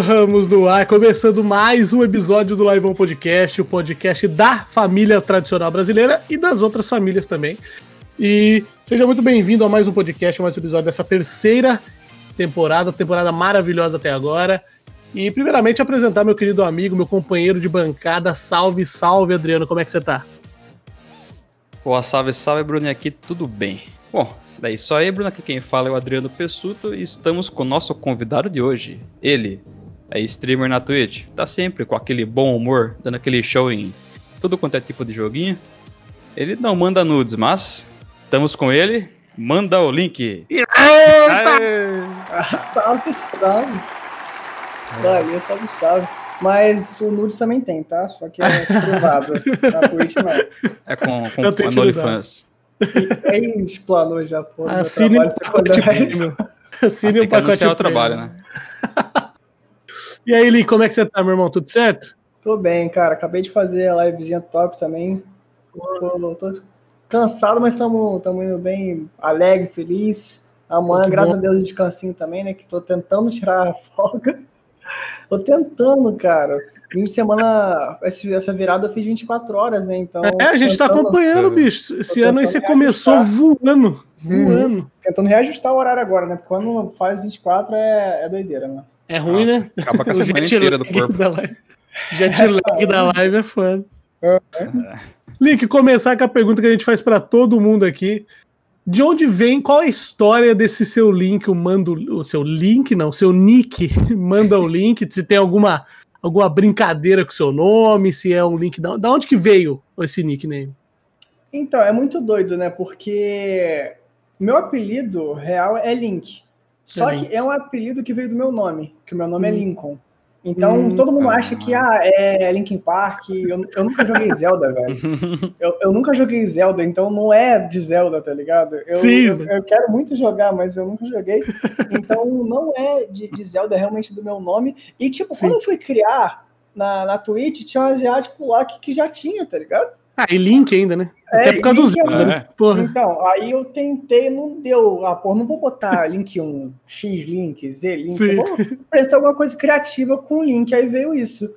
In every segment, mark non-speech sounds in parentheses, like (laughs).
Estamos no ar, começando mais um episódio do Live On Podcast, o podcast da família tradicional brasileira e das outras famílias também. E seja muito bem-vindo a mais um podcast, mais um episódio dessa terceira temporada, temporada maravilhosa até agora. E primeiramente apresentar meu querido amigo, meu companheiro de bancada. Salve, salve, Adriano, como é que você tá? Boa, salve, salve, Bruno, aqui tudo bem. Bom, Daí só aí, Bruno, aqui quem fala é o Adriano Pessuto e estamos com o nosso convidado de hoje. Ele é streamer na Twitch, tá sempre com aquele bom humor, dando aquele show em tudo quanto é tipo de joguinho. Ele não manda nudes, mas estamos com ele. Manda o link. salve, salve. Valeu, salve, salve. Mas o nudes também tem, tá? Só que é privado. (laughs) na Twitch não. É com, com a OnlyFans. Quem explanou já, pô. Assine (laughs) o pacote premium. Assine o pacote o trabalho, né? E aí, Lee, como é que você tá, meu irmão? Tudo certo? Tô bem, cara. Acabei de fazer a livezinha top também. Tô, tô cansado, mas estamos indo bem alegre, feliz. Amanhã, Muito graças bom. a Deus, descansinho também, né? Que tô tentando (laughs) tirar a folga. Tô tentando, cara. Fim de semana, essa virada eu fiz 24 horas, né? Então. É, a gente tá acompanhando, bicho. Esse ano aí você começou voando. Uhum. Voando. Hum, tentando reajustar o horário agora, né? Porque quando faz 24 é, é doideira, né? É ruim, Nossa, né? Acaba com essa (laughs) semana inteira do corpo. Da live. Jet (laughs) lag da live é foda. É. Link, começar com a pergunta que a gente faz para todo mundo aqui. De onde vem, qual é a história desse seu link, o mando, o seu link, não, seu nick, (laughs) manda o link, se tem alguma alguma brincadeira com seu nome, se é um link. Da, da onde que veio esse nickname? Então, é muito doido, né? Porque meu apelido real é Link. Só que é um apelido que veio do meu nome, que o meu nome é hum. é Lincoln. Então, hum, todo mundo acha que ah, é Linkin Park. Eu, eu nunca joguei (laughs) Zelda, velho. Eu, eu nunca joguei Zelda, então não é de Zelda, tá ligado? Eu, Sim. Eu, eu, quero muito jogar, mas eu nunca joguei. Então, não é de, de Zelda, é realmente do meu nome. E, tipo, Sim. quando eu fui criar na, na Twitch, tinha um asiático lá que, que já tinha, tá ligado? Ah, e Link ainda, né? É, Até por causa do Zelda, né? Porra. Então, aí eu tentei, não deu. Ah, porra, não vou botar Link 1, X Link, Z Link. Sim. Vou pensar alguma coisa criativa com Link. Aí veio isso.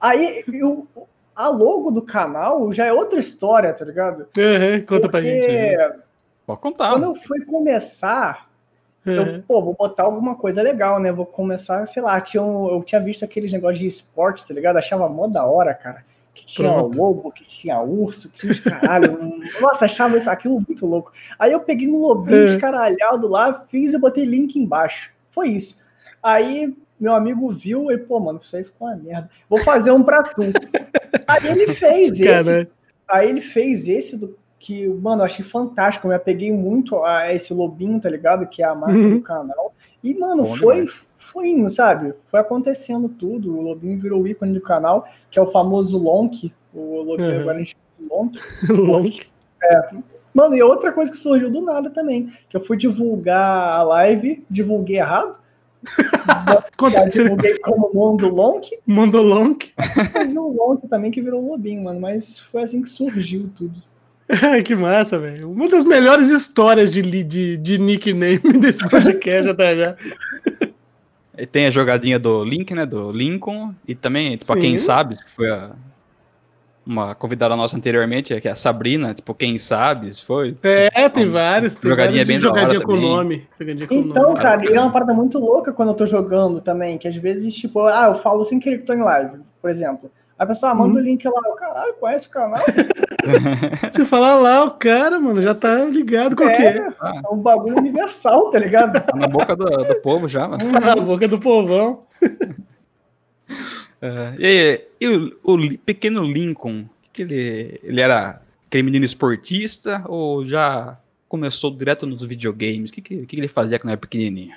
Aí eu, a logo do canal já é outra história, tá ligado? Uhum, conta Porque, pra gente. Pode contar. Quando eu fui começar, uhum. eu, pô, vou botar alguma coisa legal, né? Vou começar, sei lá, tinha um, eu tinha visto aqueles negócios de esportes, tá ligado? Achava mó da hora, cara que tinha Pronto. lobo, que tinha urso, que tinha os caralho. (laughs) Nossa, achava isso, aquilo muito louco. Aí eu peguei um lobinho é. escaralhado lá, fiz e botei link embaixo. Foi isso. Aí meu amigo viu e, pô, mano, isso aí ficou uma merda. Vou fazer um pra tu. (laughs) aí ele fez esse. Aí ele fez esse do que, mano, eu achei fantástico. Eu me apeguei muito a esse lobinho, tá ligado? Que é a marca uhum. do canal. E, mano, Bom foi, foi indo, sabe? Foi acontecendo tudo. O Lobinho virou o ícone do canal, que é o famoso Lonk. O Lobinho uhum. agora a gente (laughs) Lonk. Lonk. É. Mano, e outra coisa que surgiu do nada também, que eu fui divulgar a live, divulguei errado. (laughs) Já divulguei como Mondo Lonk. Mondo Lonk. E o Lonk também que virou o Lobinho, mano. Mas foi assim que surgiu tudo. (laughs) que massa, velho. Uma das melhores histórias de, de, de nickname (laughs) desse podcast até já. E tem a jogadinha do Link, né? Do Lincoln. E também, tipo, a quem sabe, que foi a, uma convidada nossa anteriormente, que é a Sabrina, tipo, quem sabe, se foi. É, tem vários. Tem jogadinha vários bem jogadinha com nome. Jogadinha com então, nome. cara, e é uma parada muito louca quando eu tô jogando também, que às vezes, tipo, ah, eu falo sem querer que tô em live, por exemplo. A pessoa manda uhum. o link lá, caralho, conhece o canal? (laughs) Você fala lá, o cara, mano, já tá ligado com o quê? É, é um bagulho universal, tá ligado? Tá na boca do, do povo já, mano. Tá na boca do povão. Uh, (laughs) e, aí, e o, o, pequeno Lincoln, que ele, ele era aquele menino esportista ou já começou direto nos videogames? O que, que, que ele fazia quando era pequenininho?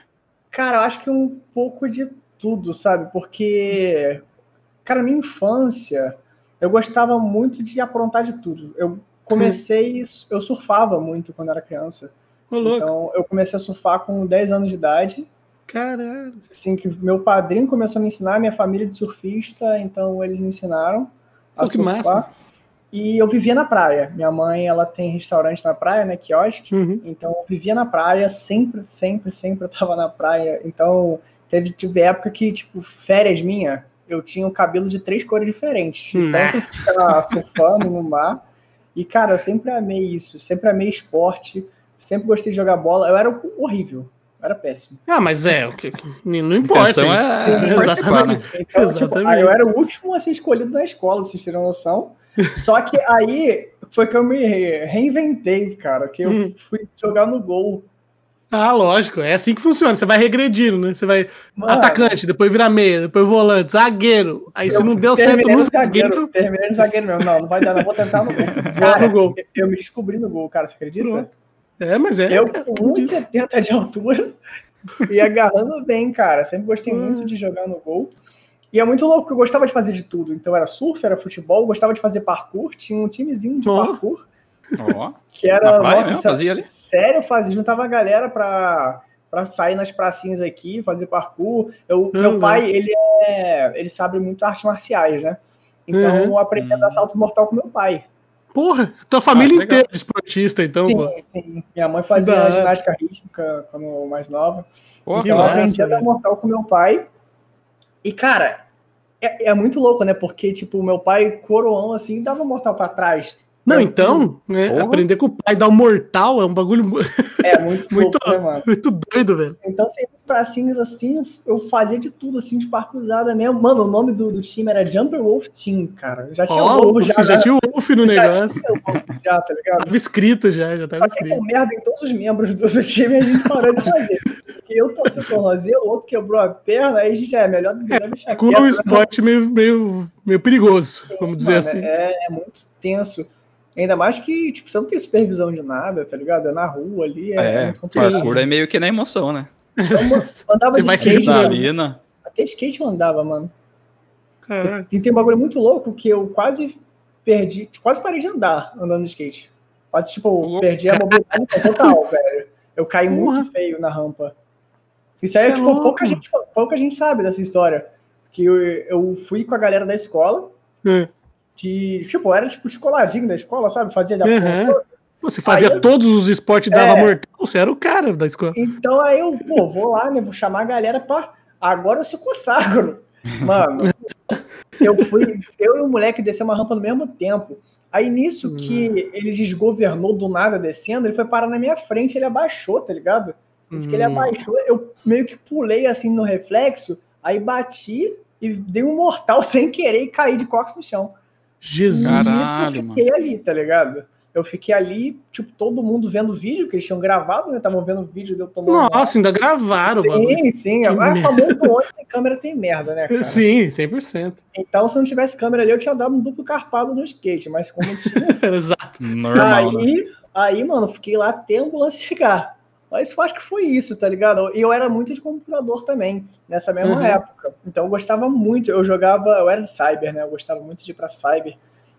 Cara, eu acho que um pouco de tudo, sabe? Porque Cara, minha infância, eu gostava muito de aprontar de tudo. Eu comecei, eu surfava muito quando era criança. Ô, então, eu comecei a surfar com 10 anos de idade. Caralho. Assim, que meu padrinho começou a me ensinar, minha família de surfista, então eles me ensinaram a Pô, surfar. Massa. E eu vivia na praia. Minha mãe, ela tem restaurante na praia, né, quiosque. Uhum. Então, eu vivia na praia, sempre, sempre, sempre eu tava na praia. Então, teve, teve época que, tipo, férias minha, eu tinha o cabelo de três cores diferentes. Né. tanto (laughs) ficar surfando no mar. E, cara, eu sempre amei isso. Sempre amei esporte. Sempre gostei de jogar bola. Eu era horrível. Eu era péssimo. Ah, mas é, o que- não importa. é participar, né? Então, tipo, Exatamente. eu era o último a ser escolhido na escola, pra vocês terem noção. (laughs) Só que aí foi que eu me reinventei, cara. Que eu Hum. fui jogar no gol. Ah, lógico, é assim que funciona. Você vai regredindo, né? Você vai Mano, atacante, depois vira meia, depois volante, zagueiro. Aí se não deu certo no zagueiro. zagueiro, Terminei no zagueiro mesmo. Não, não vai dar, não. Vou tentar no gol. (laughs) Cara, no gol. eu me descobri no gol, cara. Você acredita? Pronto. É, mas é. Eu é, com 1,70 de altura e agarrando bem, cara. Sempre gostei Hum. muito de jogar no gol. E é muito louco, porque eu gostava de fazer de tudo. Então era surf, era futebol, gostava de fazer parkour. Tinha um timezinho de Ó. parkour, Que era. Na praia nossa, Fazia ali? Sério, fazia, juntava a galera pra, pra sair nas pracinhas aqui, fazer parkour. Eu, Uhum. Meu pai, ele é. Ele sabe muito artes marciais, né? Então Uhum. eu aprendi a dar salto mortal com meu pai. Porra, tua família Ah, inteira é esportista, então, sim, pô. sim. Minha mãe fazia Da ginástica rítmica quando mais nova. Que Então eu massa, aprendi a dar mortal com meu pai. E, cara, é, é muito louco, né? Porque, tipo, meu pai, coroão, assim, dava mortal pra trás. Não, Eu- então, né, aprender com o pai dar um mortal é um bagulho É muito, (laughs) Muito louco, né, muito doido, velho. Então, sempre pracinhas assim, eu fazia de tudo, assim, de parcuzada mesmo. Mano, o nome do, do time era Jumper Wolf Team, cara. Eu Já tinha Ó, o Wolf, já, já, né? tinha o Wolf no Já negócio. tinha o logo já, tá ligado? Tava escrito já, já tava Só que escrito. merda em todos os membros do seu time e a gente parou de fazer. Porque eu torci o tornozelo, o outro quebrou a perna, aí a gente é melhor, melhor deixar Com quieto, um né? esporte meio, meio, meio perigoso, vamos dizer Mano, assim. É, é muito tenso. Ainda mais que, tipo, você não tem supervisão de nada, tá ligado? É na rua ali, é, É, parkour é meio que na emoção, né? Eu ma- andava Você de vai se skate, ajudar mano. Adrenalina. até skate eu andava, mano. Caralho. E tem um bagulho muito louco que eu quase perdi, quase parei de andar andando de skate. Quase, tipo, louco. perdi a mobilidade total, velho. Eu caí Porra. muito feio na rampa. Isso aí, Você é tipo, louco. pouca gente, pouca gente sabe dessa história. Que eu, eu fui com a galera da escola, É. de, tipo, era tipo descoladinho da escola, sabe? Fazia da Uhum. Você fazia todos os esportes dava É. mortal, você era o cara da escola. Então aí eu, pô, vou lá, né? Vou chamar a galera pra. Agora eu se consagro. Mano, (laughs) eu fui. Eu e o moleque descemos uma rampa no mesmo tempo. Aí nisso que ele desgovernou do nada descendo, ele foi parar na minha frente, ele abaixou, tá ligado? Isso que ele Hum. abaixou, eu meio que pulei assim no reflexo, aí bati e dei um mortal (laughs) sem querer e caí de costas no chão. Jesus. Caralho, eu fiquei ali, tá ligado? Eu fiquei ali, tipo, todo mundo vendo o vídeo, que eles tinham gravado, né? Estavam vendo o vídeo de eu tomando. Nossa, ainda gravaram o bagulho. Sim, sim. Que É famoso onde tem câmera tem merda, né, cara? Sim, 100%. Então, se não tivesse câmera ali, eu tinha dado um duplo carpado no skate, mas como não tinha. (laughs) Exato. Normal, né? aí, aí, mano, fiquei lá até a ambulância chegar. Mas eu acho que foi isso, tá ligado? E eu era muito de computador também, nessa mesma Uhum. época. Então eu gostava muito, eu jogava, eu era de cyber, né? Eu gostava muito de ir pra cyber.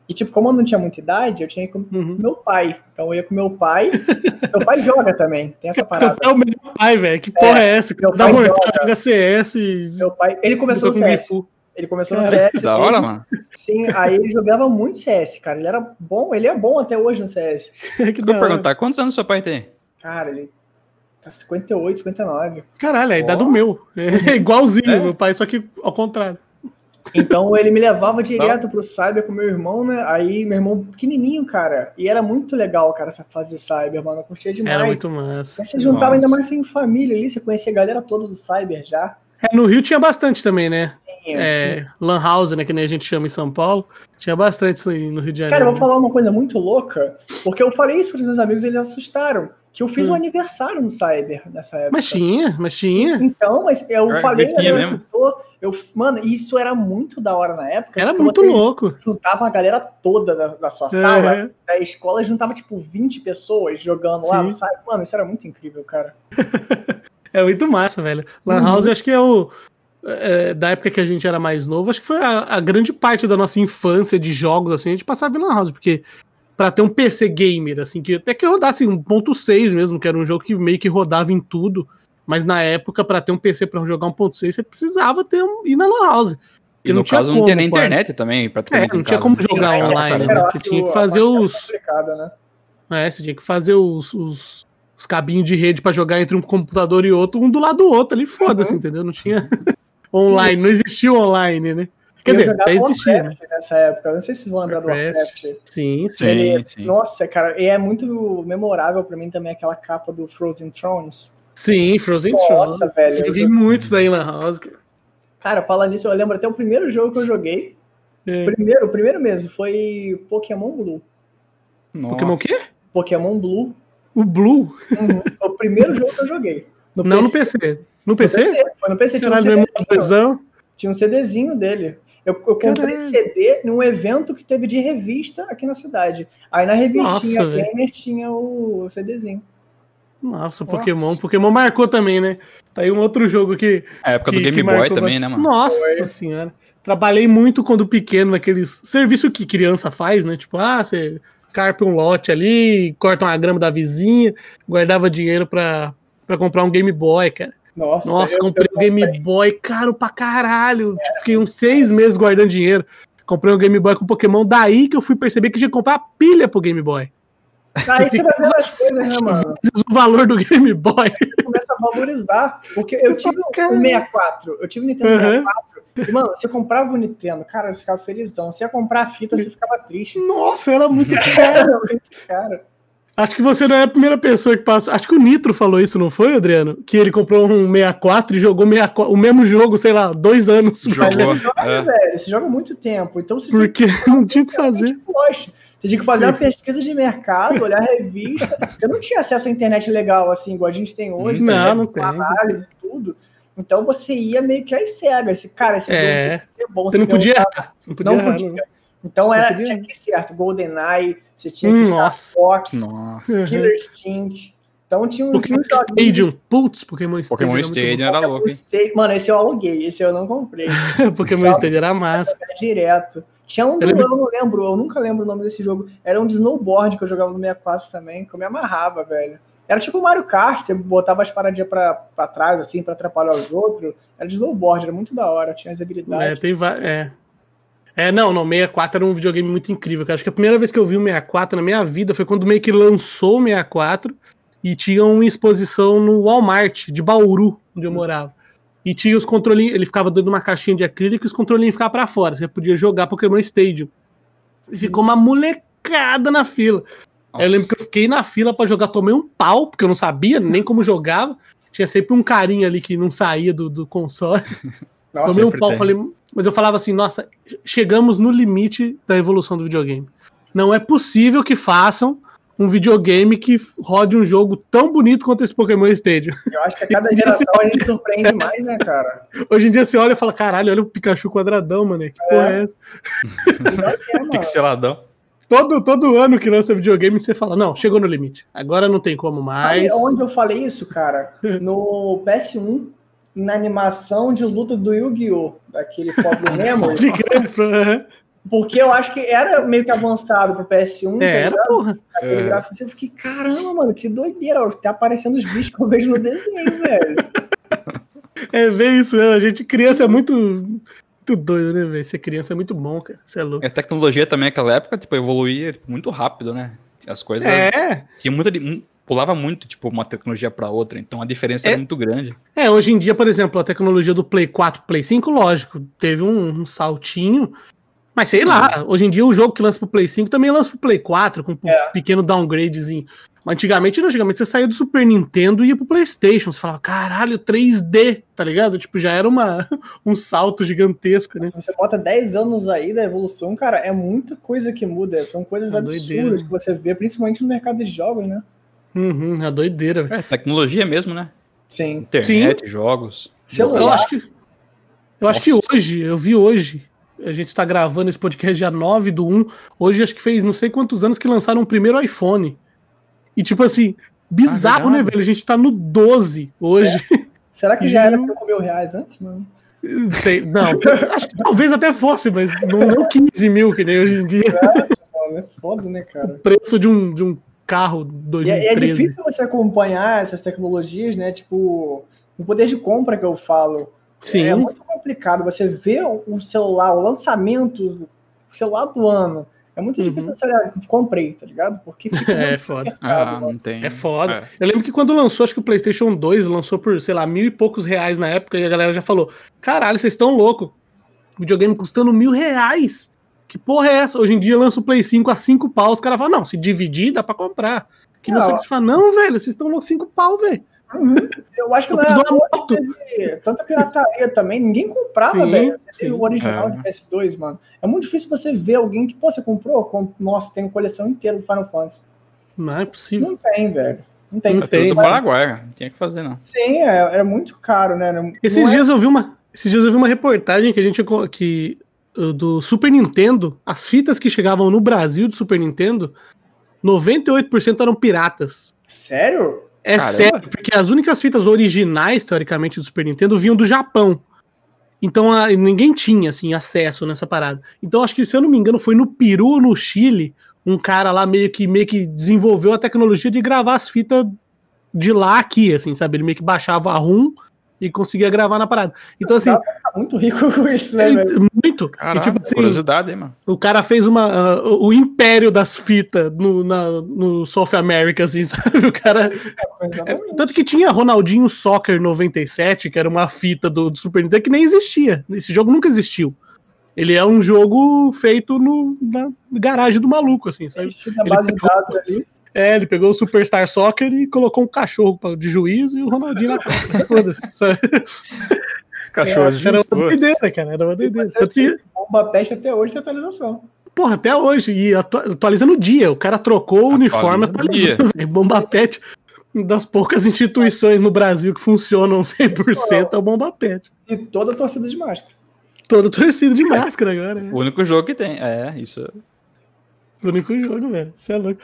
E, tipo, como eu não tinha muita idade, eu tinha que ir com Uhum. meu pai. Então eu ia com meu pai. meu pai (laughs) joga também, tem essa parada. É o meu pai, velho. Que porra é, essa? meu mortal, joga. joga CS e. Meu pai, ele começou no com CS. Gifu. Ele começou no CS. Da hora, ele- mano. Sim, aí ele jogava muito CS, cara. Ele era bom, ele é bom até hoje no CS. (laughs) que Eu da perguntar, quantos anos seu pai tem? Cara, ele tá 58, 59. Caralho, é a idade Ó. do meu. É (laughs) igualzinho, É? meu pai, só que ao contrário. Então ele me levava direto pro Cyber com meu irmão, né? Aí meu irmão pequenininho, cara. E era muito legal, cara, essa fase de Cyber, mano. Eu curtia demais. Era muito massa. Aí você juntava Nossa. ainda mais sem família ali, você conhecia a galera toda do Cyber já. É, no Rio tinha bastante também, né? Tinha. É, Lan House, né? Que nem a gente chama em São Paulo. Tinha bastante isso aí no Rio de Janeiro. Cara, eu vou né? falar uma coisa muito louca, porque eu falei isso pros meus amigos e eles assustaram. Que eu fiz Hum. um aniversário no Cyber nessa época. Mas tinha, mas tinha. Então, mas eu falei, que a tinha mesmo. eu, mano, isso era muito da hora na época. Era muito louco. Juntava a galera toda da, da sua sala, É, da escola, juntava tipo 20 pessoas jogando lá Sim. no site. Mano, isso era muito incrível, cara. (laughs) é muito massa, velho. Lan Uhum. House, acho que é o. é, da época que a gente era mais novo, acho que foi a, a grande parte da nossa infância de jogos, assim, a gente passava em Lan House, porque pra ter um PC gamer, assim, que até que rodasse 1.6 mesmo, que era um jogo que meio que rodava em tudo, mas na época, pra ter um PC pra jogar 1.6, você precisava ter um, ir na Lan House. E não no tinha caso não tinha nem pô. internet também, É, praticamente. não em tinha como jogar cara, online, cara. né? Você tinha que fazer os. né? É, você tinha que fazer os, os, os cabinhos de rede para jogar entre um computador e outro, um do lado do outro ali, foda-se, uhum. entendeu? Não tinha (laughs) online, não existia online, né? Quer dizer, até existia. Né? Nessa época, não sei se vocês vão lembrar do Warcraft. Sim, sim, Ele, sim. Nossa, cara, e é muito memorável para mim também aquela capa do Frozen Thrones. Sim, Frozen Nossa, Thrones. Nossa, velho. Eu joguei muito daí na House. Cara, fala nisso, eu lembro até o primeiro jogo que eu joguei. É. Primeiro, o primeiro mesmo foi Pokémon Blue. Nossa. Pokémon o quê? Pokémon Blue. O Blue? Uhum. o primeiro jogo que eu joguei. No Não PC. no PC. No PC? No PC? Foi no PC, tinha Caralho, um CDzinho. Tinha um CDzinho dele. Eu, eu comprei CD num evento que teve de revista aqui na cidade. Aí na revistinha Nossa, Gamer tinha o CDzinho. Nossa, Pokémon. Nossa. Pokémon marcou também, né? Tá aí um outro jogo que. A época que, do Game Boy também, né, mano? Nossa Foi. senhora. Trabalhei muito quando pequeno naqueles serviço que criança faz, né? Tipo, ah, você carpe um lote ali, corta uma grama da vizinha, guardava dinheiro pra, pra comprar um Game Boy, cara. Nossa, Nossa comprei um Game Boy caro pra caralho. É. Tipo, fiquei uns seis meses guardando dinheiro. Comprei um Game Boy com Pokémon, daí que eu fui perceber que tinha que comprar pilha pro Game Boy. Aí você vai ver as coisas, né, mano? O valor do Game Boy. Você começa a valorizar. Porque você eu tive o 64, eu tive o Nintendo uhum. 64. E, mano, você comprava o Nintendo, cara, você ficava felizão. Você ia comprar a fita, você ficava triste. Nossa, era muito (laughs) caro. era muito caro. Acho que você não é a primeira pessoa que passou. Acho que o Nitro falou isso, não foi, Adriano? Que ele comprou um 64 e jogou 64, o mesmo jogo, sei lá, dois anos. Jogou. Joga, é. velho, você joga muito tempo. Então você Porque (laughs) não tinha que fazer. Você tinha que fazer Sim. uma pesquisa de mercado, olhar revista. Eu não tinha acesso à internet legal, assim, igual a gente tem hoje. Não, né? não tem. Análise e tudo. Então você ia meio que às cegas. Esse, cara, esse é. jogo ser bom. Você não podia, não podia. Não podia. Então era, tinha que ir certo. GoldenEye, você tinha que hum, nossa. Fox, nossa. Killer Instinct. Então tinha um Pokémon Stadium. Putz, Pokémon Stadium. Pokémon Stadium era, era louco. Mano, esse eu aluguei, esse eu não comprei. (laughs) Pokémon Stadium era massa. Era direto. Tinha um, eu, eu não lembro, eu nunca lembro o nome desse jogo. Era um de snowboard que eu jogava no 64 também, que eu me amarrava, velho. Era tipo o Mario Kart, você botava as paradinhas pra, pra trás, assim, pra atrapalhar os outros. Era de snowboard, era muito da hora, tinha as habilidades. É, tem é. É, não, não, 64 era um videogame muito incrível. Cara. Acho que a primeira vez que eu vi o 64 na minha vida foi quando meio que lançou o 64 e tinha uma exposição no Walmart de Bauru, onde eu morava. E tinha os controlinhos, ele ficava dentro de uma caixinha de acrílico e os controlinhos ficavam para fora. Você podia jogar Pokémon Stadium. E ficou uma molecada na fila. Eu lembro que eu fiquei na fila para jogar, tomei um pau, porque eu não sabia nem como jogava. Tinha sempre um carinha ali que não saía do, do console. (laughs) Nossa, tomei um pau, tem. falei, mas eu falava assim, nossa, chegamos no limite da evolução do videogame. Não é possível que façam um videogame que rode um jogo tão bonito quanto esse Pokémon Stadium. Eu acho que a (laughs) cada geração a gente surpreende mais, né, cara? (laughs) Hoje em dia você olha e fala, caralho, olha o Pikachu quadradão, mano. Que é. porra é essa? (laughs) É, Pixeladão. Todo, todo ano que lança videogame, você fala, não, chegou no limite. Agora não tem como mais. Sabe onde eu falei isso, cara? No PS1, na animação de luta do Yu-Gi-Oh! Daquele (laughs) Pobre Memory. Porque eu acho que era meio que avançado pro PS1. Tá é, era, porra. Aquele é. gráfico assim, eu fiquei, caramba, mano, que doideira. Tá aparecendo os bichos que eu vejo no desenho, (laughs) velho. É, vê isso, né? A gente, criança, é muito, muito doido, né, velho? Ser criança é muito bom, cara. Você é louco. A tecnologia também naquela época, tipo, evoluía muito rápido, né? As coisas. É. Tinha muita, pulava muito, tipo, uma tecnologia para outra, então a diferença é, muito grande. É, hoje em dia, por exemplo, a tecnologia do Play 4, Play 5, lógico, teve um, um saltinho, mas sei lá, hoje em dia o jogo que lança pro Play 5 também lança pro Play 4, com um é. pequeno downgradezinho. Mas antigamente, não, antigamente você saía do Super Nintendo e ia pro Playstation. Você falava, caralho, 3D, tá ligado? Tipo, já era uma, (laughs) um salto gigantesco, né? Se você bota 10 anos aí da evolução, cara, é muita coisa que muda. São coisas é absurdas doideira. que você vê, principalmente no mercado de jogos, né? Uhum, a doideira. É, tecnologia mesmo, né? Sim. Internet, Sim. jogos. Celular. Eu acho que, eu acho que hoje, eu vi hoje, a gente está gravando esse podcast dia 9 do 1. Hoje acho que fez não sei quantos anos que lançaram o primeiro iPhone. E tipo assim, bizarro, ah, né, velho? A gente tá no 12 hoje. É. Será que já era 5 mil reais antes, mano? Sei, não, (laughs) acho que talvez até fosse, mas não, não 15 mil, que nem hoje em dia. É, é foda, né, cara? O preço de um, de um carro 2013. E é, é difícil você acompanhar essas tecnologias, né? Tipo, o poder de compra que eu falo. Sim. É muito complicado. Você vê o celular, o lançamento, o celular do ano, É muito uhum. difícil você comprei, tá ligado? Porque (laughs) fica É foda. Ah, não tem. É foda. É. Eu lembro que quando lançou, acho que o PlayStation 2 lançou por, sei lá, mil e poucos reais na época, e a galera já falou: caralho, vocês estão loucos. Videogame custando mil reais. Que porra é essa? Hoje em dia lança o Play 5 a 5 pau. Os caras falam, não, se dividir, dá pra comprar. Que não, não sei o que você fala, não, velho, vocês estão loucos 5 pau, velho. Eu acho que não é tanta pirataria também. Ninguém comprava, sim, velho. Sim. O original é. de PS2, mano. É muito difícil você ver alguém que, pô, você comprou? Com... Nossa, tem uma coleção inteira do Final Fantasy. Não é possível. Não tem, velho. Não tem. Não tem. do Paraguai, não tinha que fazer, não. Sim, é, é muito caro, né? Não esses dias é... eu vi uma. Esses dias eu vi uma reportagem que a gente que do Super Nintendo, as fitas que chegavam no Brasil do Super Nintendo, 98% eram piratas. Sério? É Caramba. sério, porque as únicas fitas originais, teoricamente, do Super Nintendo vinham do Japão. Então a, ninguém tinha assim acesso nessa parada. Então acho que se eu não me engano foi no Peru ou no Chile, um cara lá meio que meio que desenvolveu a tecnologia de gravar as fitas de lá aqui, assim, sabe? Ele meio que baixava a ROM e conseguia gravar na parada. Então, assim. Tá muito rico (laughs) com isso, né? Ele, muito. Caraca, e, tipo, assim, curiosidade, hein, mano. O cara fez uma, uh, o império das fitas no, na, no South America, assim, (laughs) sabe? O cara. É, tanto que tinha Ronaldinho Soccer 97, que era uma fita do, do Super Nintendo, que nem existia. Esse jogo nunca existiu. Ele é um jogo feito no, na garagem do maluco, assim, sabe? Na base de dados ali. É, ele pegou o Superstar Soccer e colocou um cachorro de juiz e o Ronaldinho na cara. (laughs) Foda-se. Cachorro é, de. Era uma doideira, cara. Era uma doideira. Tanto que... Bomba peste até hoje tem atualização. Porra, até hoje. E atualiza no dia. O cara trocou o uniforme, atualizou. Bomba Pet, das poucas instituições no Brasil que funcionam 100% é o Bomba Pet. E toda torcida de máscara. Toda torcida de máscara agora. É. O único jogo que tem. É, isso. O único jogo, velho. Você é louco.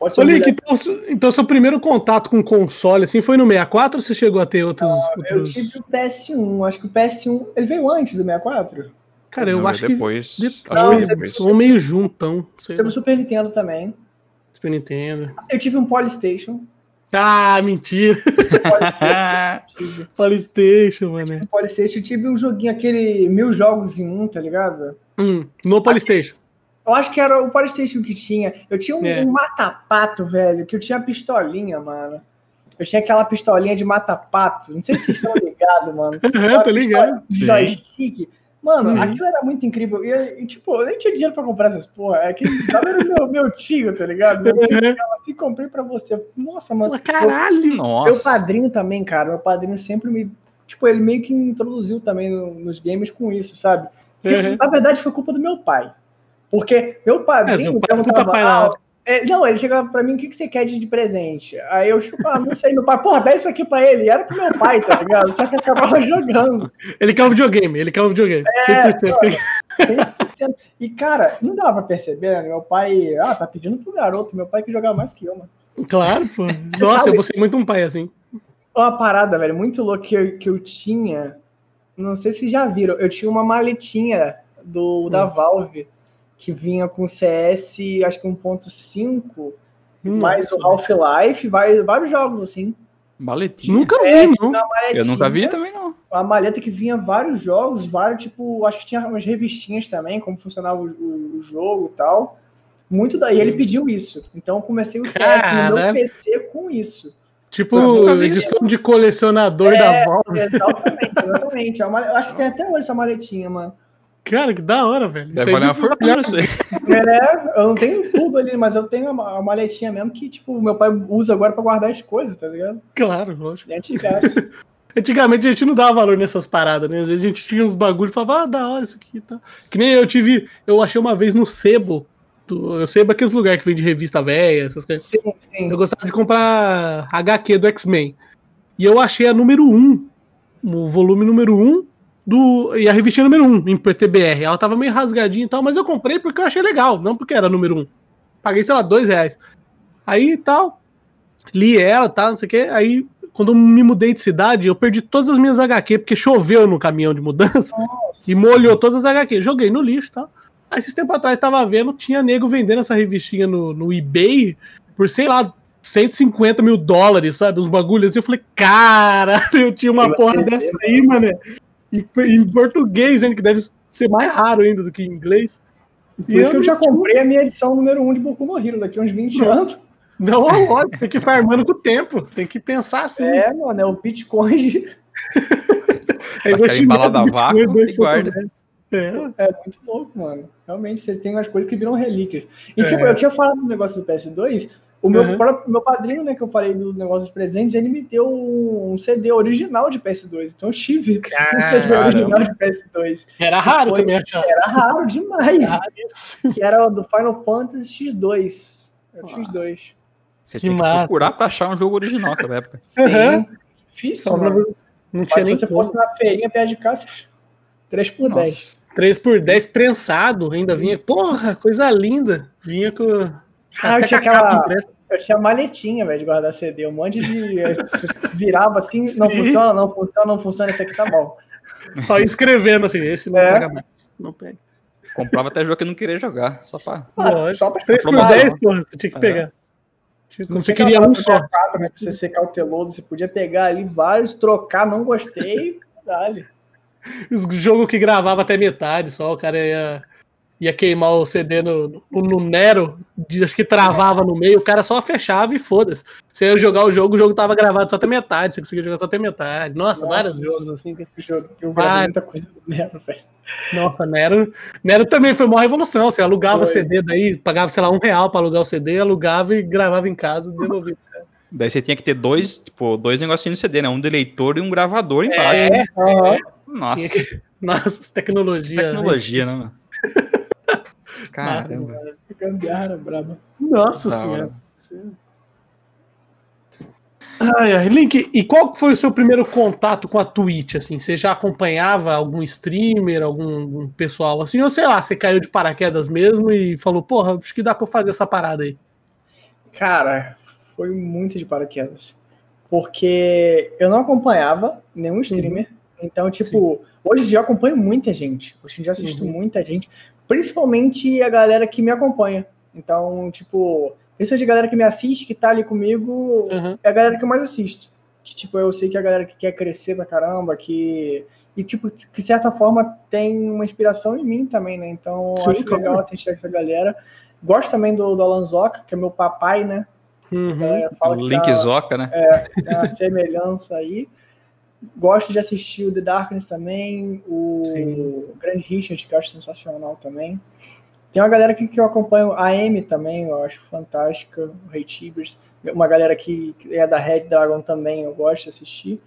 Ô, Link, então, então, seu primeiro contato com console assim foi no 64 ou você chegou a ter outros. Não, outros... Eu tive o PS1. Acho que o PS1. Ele veio antes do 64? Cara, eu acho depois, que. Depois. Não, depois. Ou meio juntão. Teve o Super Nintendo também. Super Nintendo. Eu tive um Polystation. Ah, mentira! Polystation, (laughs) Polystation mano. Polystation, eu tive um joguinho, aquele mil jogos em um, tá ligado? Hum, no Polystation. Eu acho que era o PlayStation que tinha. Eu tinha um, é. um mata-pato, velho, que eu tinha pistolinha, mano. Eu tinha aquela pistolinha de mata-pato. Não sei se vocês estão (laughs) ligados, mano. (laughs) Uhum, tô ligado. Joystick. Mano, Sim. aquilo era muito incrível. E, e, tipo, eu nem tinha dinheiro pra comprar essas porra. É que (laughs) era meu, meu tio, tá ligado? Eu assim, comprei pra você. Nossa, mano. Caralho! Eu, Nossa. Meu padrinho também, cara. Meu padrinho sempre me. Tipo, ele meio que me introduziu também no, nos games com isso, sabe? Porque, uhum. Na verdade, foi culpa do meu pai. Porque meu padrinho é, perguntava. Ah, é, não, ele chegava pra mim, o que, que você quer de, de presente? Aí eu, ah, não sei, meu pai, porra, dá isso aqui pra ele. E era pro meu pai, tá ligado? Só que acabava jogando. Ele quer um videogame, ele quer um videogame. É, 100%. 100%. E, cara, não dava pra perceber, né? Meu pai, ah, tá pedindo pro garoto, meu pai que jogava mais que eu, mano. Claro, pô. Nossa, eu vou ser muito um pai assim. Uma parada, velho, muito louca que eu, que eu tinha, não sei se já viram, eu tinha uma maletinha do, da hum. Valve que vinha com CS, acho que 1.5, hum, mais o Half-Life, vários jogos assim. Maletinha. Nunca é, vi, não. Eu nunca vi também, não. A maleta que vinha vários jogos, vários, tipo, acho que tinha umas revistinhas também, como funcionava o, o, o jogo e tal. Muito daí ele hum. pediu isso. Então eu comecei o CS Cara. no meu PC com isso. Tipo, edição de colecionador é, da Valve. Exatamente, exatamente. Eu acho que tem até hoje essa maletinha, mano. Cara, que da hora, velho. Deve valer uma fortuna isso aí. É, eu não tenho tudo ali, mas eu tenho uma maletinha mesmo que, tipo, meu pai usa agora pra guardar as coisas, tá ligado? Claro, lógico. É antigaço. (laughs) Antigamente a gente não dava valor nessas paradas, né? Às vezes a gente tinha uns bagulhos e falava, ah, da hora isso aqui tá. Que nem eu tive, eu achei uma vez no Sebo. Eu Sebo é aqueles lugares que vende revista velha, essas coisas. Sim, sim. Eu gostava de comprar HQ do X-Men. E eu achei a número 1, o volume número 1, do. E a revistinha número 1 em PTBR. Ela tava meio rasgadinha e tal, mas eu comprei porque eu achei legal, não porque era número 1. Paguei, sei lá, dois reais. Aí tal. Li ela, tá, não sei o quê. Aí, quando eu me mudei de cidade, eu perdi todas as minhas HQ, porque choveu no caminhão de mudança Nossa. e molhou todas as HQ. Joguei no lixo e tal. Aí, esses tempos atrás, tava vendo, tinha nego vendendo essa revistinha no, no eBay por, sei lá, 150 mil dólares, sabe? Os bagulhos. E eu falei, cara, eu tinha uma porra dessa aí, mano em, em português, ainda, que deve ser mais raro ainda do que em inglês. Por isso que eu já comprei a minha edição número 1 um de Boku no Hero daqui a uns 20 anos. Não, (laughs) lógico, tem que ir farmando com o tempo. Tem que pensar assim. É, mano, é o Bitcoin. De... (laughs) é investimento. a vácuo e guarda. É. é muito louco, mano. Realmente, você tem umas coisas que viram relíquias. E, tipo, é. eu tinha falado do negócio do PS2, o meu, uhum. próprio, meu padrinho, né, que eu falei do negócio dos presentes, ele me deu um CD original de PS2. Então eu tive um CD original de PS2. Era raro foi, também, Era raro demais. que era do Final Fantasy X2. É o X2. Você que tinha que procurar pra achar um jogo original naquela época. (laughs) Sim. Uhum. Difícil, mano. Não tinha Mas nem se você fosse na feirinha perto de casa, 3 por Nossa. 10. 3 por 10 prensado, ainda vinha. Porra, coisa linda. Vinha com ah, eu tinha aquela. Eu tinha maletinha, velho, de guardar CD. Um monte de. (laughs) virava assim, Sim. não funciona, não funciona, não funciona, esse aqui tá bom. Só escrevendo assim, esse não é. pega mais. Não pega. Comprava até jogo que não queria jogar, só pra. Ah, só pra 3 por 10, porra, você tinha que pegar. Tipo, você queria um só. Quatro, né, pra você ser cauteloso, você podia pegar ali vários, trocar, não gostei, (laughs) dale. Os jogos que gravava até metade só, o cara ia ia queimar o CD no, no, no Nero, acho que travava no meio, o cara só fechava e foda-se. Você ia jogar o jogo, o jogo tava gravado só até metade, você conseguia jogar só até metade. Nossa, Nossa vários jogos assim. Que... Eu muita coisa do Nero, velho. Nossa, Nero, Nero também foi uma revolução. Você alugava foi. CD daí, pagava, sei lá, um real para alugar o CD, alugava e gravava em casa e (laughs) devolvia. Daí você tinha que ter dois, tipo, dois negocinhos no CD, né? Um de leitor e um gravador embaixo. É, uhum. Nossa. Que... (laughs) Nossa, tecnologia. Tecnologia, né, mano? (laughs) Caramba. Massa, gambiarra braba. Nossa senhora. Ai, ai, Link, e qual foi o seu primeiro contato com a Twitch, assim? Você já acompanhava algum streamer, algum, algum pessoal assim? Ou sei lá, você caiu de paraquedas mesmo e falou, porra, acho que dá pra fazer essa parada aí? Cara, foi muito de paraquedas. Porque eu não acompanhava nenhum streamer. Uhum. Então, tipo, Sim. hoje em dia eu acompanho muita gente. Hoje em dia eu assisto uhum. muita gente principalmente a galera que me acompanha. Então, tipo, principalmente a galera que me assiste, que tá ali comigo, uhum. é a galera que eu mais assisto. Que, tipo, eu sei que é a galera que quer crescer pra caramba, que. E, tipo, que de certa forma tem uma inspiração em mim também, né? Então, Sim, acho legal assistir essa galera. Gosto também do, do Alan Zoca, que é meu papai, né? Uhum. É, o Link tá, Zoca, né? É, tem uma semelhança aí. Gosto de assistir o The Darkness também, o Sim. Grand Richard, que eu acho sensacional também. Tem uma galera que, que eu acompanho, a Amy também, eu acho fantástica, o Ray Tibers, uma galera que, que é da Red Dragon também, eu gosto de assistir.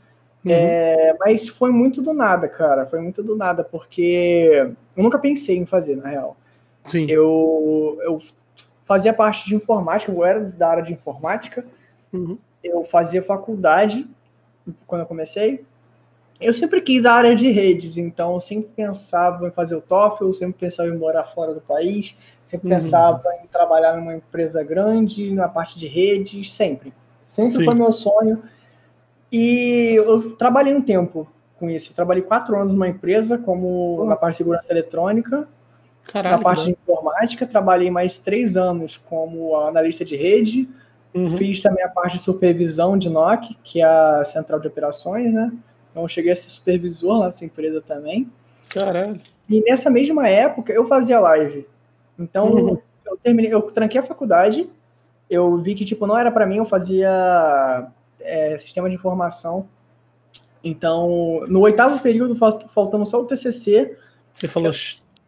Uhum. É, mas foi muito do nada, cara, foi muito do nada, porque eu nunca pensei em fazer, na real. Sim. Eu, eu fazia parte de informática, eu era da área de informática, uhum. eu fazia faculdade quando eu comecei, eu sempre quis a área de redes, então eu sempre pensava em fazer o TOEFL, sempre pensava em morar fora do país, sempre uhum. pensava em trabalhar numa empresa grande, na parte de redes, sempre. Sempre Sim. foi meu sonho. E eu trabalhei um tempo com isso. Eu trabalhei quatro anos numa empresa, como uhum. na parte de segurança eletrônica, Caralho, na parte de informática, trabalhei mais três anos como analista de rede, Uhum. Fiz também a parte de supervisão de NOC, que é a central de operações, né? Então cheguei a ser supervisor lá nessa empresa também. Caralho. E nessa mesma época eu fazia live. Então uhum. eu terminei, eu tranquei a faculdade, eu vi que tipo não era para mim, eu fazia é, sistema de informação. Então, no oitavo período, faltando só o TCC. Você falou.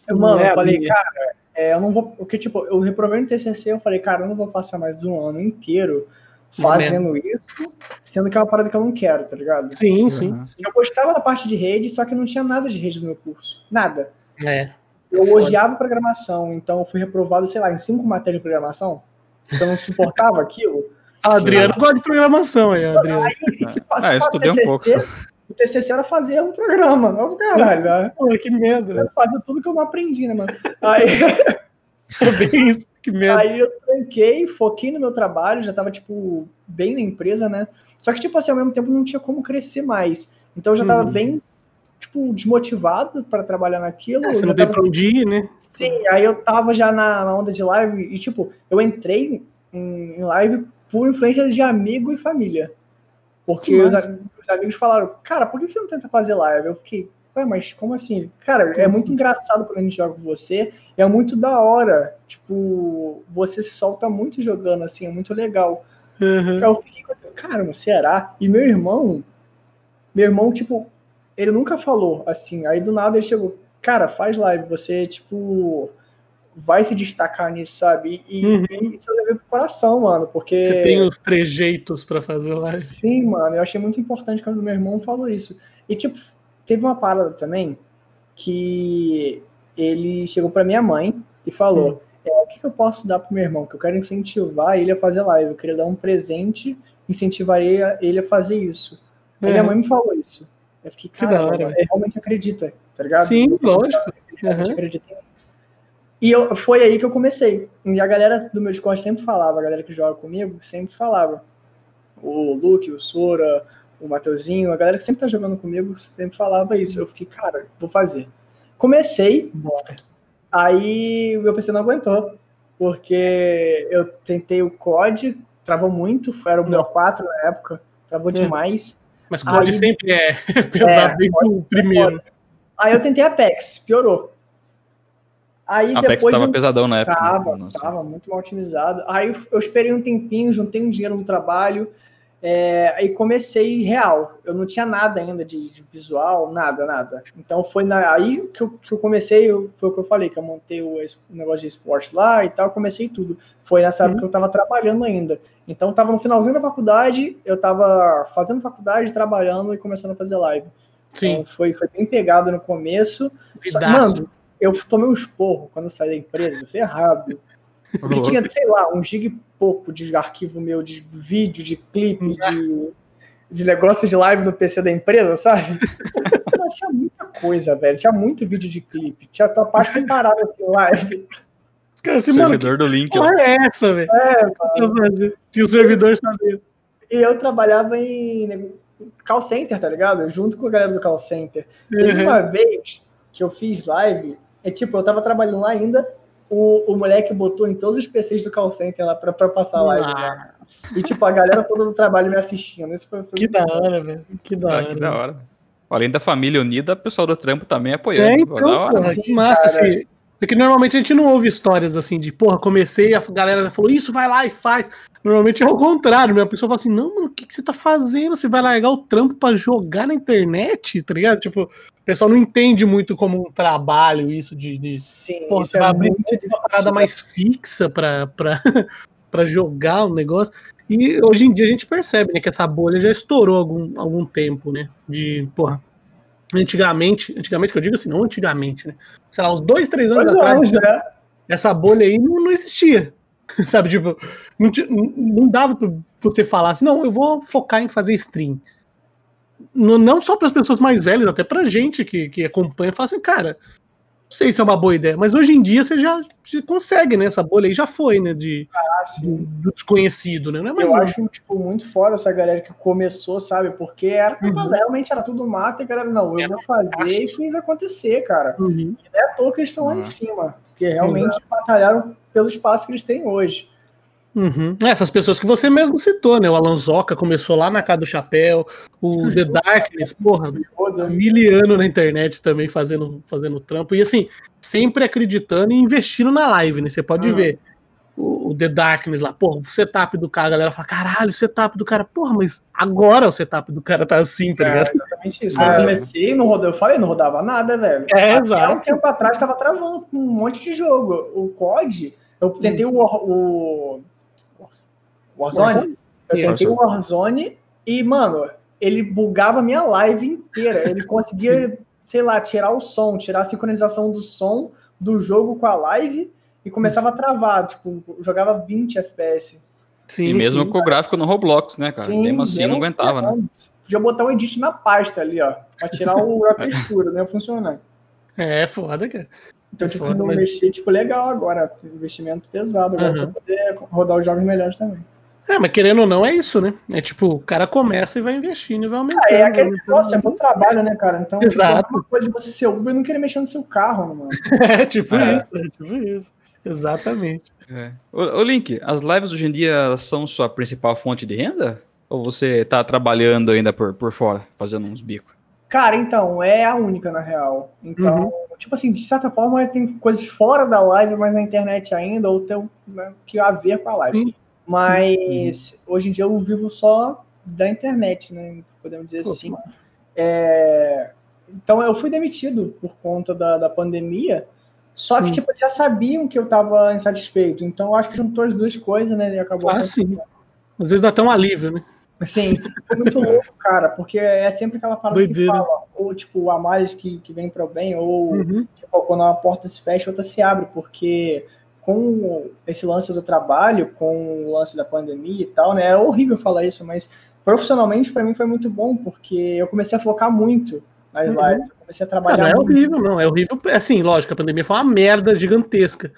Eu, mano, eu falei, cara, é, eu não vou. Porque, tipo, eu reprovei no TCC, eu falei, cara, eu não vou passar mais um ano inteiro fazendo isso, sendo que é uma parada que eu não quero, tá ligado? Sim, sim. Uhum. Eu gostava da parte de rede, só que não tinha nada de rede no meu curso. Nada. É. Eu Foda. odiava programação, então eu fui reprovado, sei lá, em cinco matérias de programação. Eu não suportava (laughs) aquilo. A Adriano gosta de programação aí, Adriano. Aí, tipo, ah, eu estudei TCC, um pouco. Só. O TCC era fazer um programa. Não, caralho. Né? (laughs) Pô, que medo. Eu fazia tudo que eu não aprendi, né, mano? Aí. (laughs) É bem isso, que medo. Aí eu tranquei, foquei no meu trabalho, já tava, tipo, bem na empresa, né? Só que, tipo assim, ao mesmo tempo não tinha como crescer mais. Então eu já tava hum. bem, tipo, desmotivado para trabalhar naquilo. É, você não tem pra onde ir, né? Sim, aí eu tava já na, na onda de live e, tipo, eu entrei em, em live por influência de amigo e família. Porque os, os, amigos falaram, cara, por que você não tenta fazer live? Eu fiquei, Ué, mas como assim? Cara, é muito engraçado quando a gente joga com você. É muito da hora. Tipo, você se solta muito jogando, assim, é muito legal. Uhum. Eu fiquei, cara, será? E meu irmão, meu irmão, tipo, ele nunca falou assim. Aí do nada ele chegou, cara, faz live, você, tipo, vai se destacar nisso, sabe? E, uhum. e isso eu levei pro coração, mano, porque. Você tem os trejeitos para fazer live. Sim, mano, eu achei muito importante quando meu irmão falou isso. E, tipo, teve uma parada também que ele chegou para minha mãe e falou: uhum. é, o que, que, eu posso dar pro meu irmão? Que eu quero incentivar ele a fazer live. Eu queria dar um presente, incentivaria ele a fazer isso. Aí minha mãe me falou isso. Eu fiquei, cara, ele realmente acredita, tá ligado? Sim, lógico. Realmente uhum. acredita em e eu, foi aí que eu comecei. E a galera do meu Discord sempre falava, a galera que joga comigo sempre falava. O Luke, o Sora, o Mateuzinho, a galera que sempre tá jogando comigo sempre falava isso. Eu fiquei, cara, vou fazer. Comecei, Bora. aí o meu PC não aguentou, porque eu tentei o COD, travou muito, era o meu 4 na época, travou é. demais. Mas COD aí, sempre é (laughs) pesado é, desde o primeiro. Aí eu tentei Apex, piorou. Aí Apex depois tava pesadão na época. Tava, Nossa. tava muito mal otimizado. Aí eu esperei um tempinho, juntei um dinheiro no trabalho, é, aí comecei real. Eu não tinha nada ainda de, de visual, nada, nada. Então foi na, aí que eu, que eu comecei, foi o que eu falei, que eu montei o, o negócio de esporte lá e tal, comecei tudo. Foi nessa época uhum. que eu tava trabalhando ainda. Então tava no finalzinho da faculdade, eu tava fazendo faculdade, trabalhando e começando a fazer live. Sim. Então foi, foi bem pegado no começo. Só, mano, eu tomei um esporro quando eu saí da empresa, ferrado. E tinha, (laughs) sei lá, um gig e pouco de arquivo meu de vídeo, de clipe, de, de negócio de live no PC da empresa, sabe? tinha muita coisa, velho. Tinha muito vídeo de clipe. Tinha tua parte separada assim, live. Cara, assim, servidor mano, do link. Porra é essa, velho? É, Tinha o servidor sabendo. E eu trabalhava em call center, tá ligado? Junto com a galera do call center. Teve uma vez que eu fiz live é tipo, eu tava trabalhando lá ainda, o, o moleque botou em todos os PCs do call center lá pra, pra passar a live. Né? E tipo, a galera toda do trabalho me assistindo. Isso foi, foi que da hora, velho. Que da ah, hora. Que da hora. Além da família unida, o pessoal do trampo também apoiando. É, então, porra, que massa, assim. Porque normalmente a gente não ouve histórias assim de, porra, comecei, a galera falou, isso, vai lá e faz. Normalmente é o contrário, né? A pessoa fala assim, não, mano, o que, que você tá fazendo? Você vai largar o trampo para jogar na internet, tá ligado? Tipo, o pessoal não entende muito como um trabalho isso de. de Sim, pô, você é vai abrir uma parada mais fixa pra (laughs) jogar o um negócio. E hoje em dia a gente percebe, né, que essa bolha já estourou algum, algum tempo, né? De, porra, antigamente, antigamente que eu digo assim, não antigamente, né? Sei lá, uns dois, três anos pois atrás, né? essa bolha aí não, não existia. (laughs) Sabe, tipo, não, não dava pra você falar assim, não, eu vou focar em fazer stream. Não, não só para as pessoas mais velhas, até pra gente que, que acompanha, fala assim, cara, não sei se é uma boa ideia, mas hoje em dia você já consegue, né? Essa bolha aí já foi, né? De, ah, do desconhecido, né? É eu um... acho, tipo, muito foda essa galera que começou, sabe? Porque era, uhum. realmente era tudo mato e a galera, não, eu vou fazer e fiz acontecer, cara. Uhum. E não é à toa que eles estão uhum. lá em cima. Porque realmente Exato. batalharam pelo espaço que eles têm hoje. Uhum. É, essas pessoas que você mesmo citou, né? O Alanzoca começou lá na casa do chapéu, o (laughs) The Darkness, porra, miliano na internet também fazendo, fazendo trampo. E assim, sempre acreditando e investindo na live, né? Você pode ver o, The Darkness lá, porra, o setup do cara, a galera fala, caralho, o setup do cara, porra, mas agora o setup do cara tá assim, tá é, ligado? É, exatamente isso. Quando eu comecei, não rodava, eu falei, não rodava nada, velho. É, Até exato. um tempo atrás tava travando com um monte de jogo. O COD, eu tentei hum. o, o Warzone? Eu tentei o Warzone e, mano, ele bugava a minha live inteira. Ele (laughs) conseguia, sei lá, tirar o som, tirar a sincronização do som do jogo com a live e começava a travar, tipo, jogava 20 FPS. Sim, e mesmo sim, com o gráfico no Roblox, né, cara? Sim, mesmo assim não aguentava, né? Podia botar um edit na pasta ali, ó, pra tirar o, (laughs) a textura, não ia funcionar. É, foda, cara. Então, tipo, foda, não mas... mexer, tipo, legal agora. Investimento pesado agora uhum. pra poder rodar os jogos melhores também. É, mas querendo ou não, é isso, né? É tipo, o cara começa e vai investindo e vai aumentando. Ah, é aquele né? negócio, é bom trabalho, né, cara? Então, tipo, Exato. Tipo, uma coisa de você ser Uber e não querer mexer no seu carro, mano. (laughs) é, tipo é. isso, é tipo isso. Exatamente. É. Ô, ô, Link, as lives hoje em dia são sua principal fonte de renda? Ou você tá trabalhando ainda por, por fora, fazendo uns bicos? Cara, então, é a única, na real. Então, uhum. tipo assim, de certa forma, tem coisas fora da live, mas na internet ainda, ou tem né, que a ver com a live. Sim. Mas uhum. hoje em dia eu vivo só da internet, né? Podemos dizer Pô, assim. É... Então eu fui demitido por conta da, da pandemia. Só que, hum. tipo, já sabiam que eu tava insatisfeito. Então eu acho que juntou as duas coisas, né? E acabou. Ah, sim. Às vezes dá até um alívio, né? Sim, foi muito (laughs) louco, cara, porque é sempre aquela parada Doideira. que fala, ou tipo, há males que, que vem para o bem, ou uhum. tipo, quando uma porta se fecha, outra se abre, porque com esse lance do trabalho, com o lance da pandemia e tal, né? É horrível falar isso, mas profissionalmente para mim foi muito bom, porque eu comecei a focar muito nas uhum. lives, eu comecei a trabalhar. Não, não é horrível, não, é horrível. Assim, lógico, a pandemia foi uma merda gigantesca.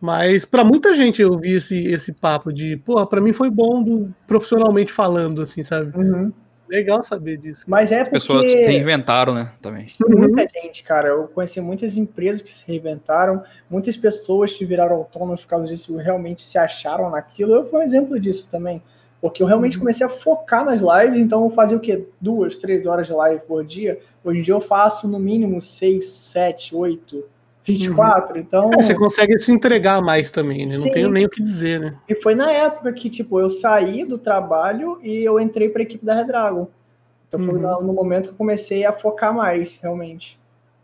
Mas para muita gente eu vi esse, esse papo de, porra, para mim foi bom do, profissionalmente falando, assim, sabe? Uhum. Legal saber disso. Mas é porque... As pessoas se reinventaram, né, também. Muita uhum. gente, cara. Eu conheci muitas empresas que se reinventaram, muitas pessoas que viraram autônomos por causa disso, realmente se acharam naquilo. Eu fui um exemplo disso também. Porque eu realmente uhum. comecei a focar nas lives, então eu fazia o quê? Duas, três horas de live por dia. Hoje em dia eu faço no mínimo seis, sete, oito 24, uhum. então... É, você consegue se entregar mais também, né? Sim. Não tenho nem o que dizer, né? E foi na época que, tipo, eu saí do trabalho e eu entrei para a equipe da Redragon. Então foi uhum. no momento que eu comecei a focar mais, realmente.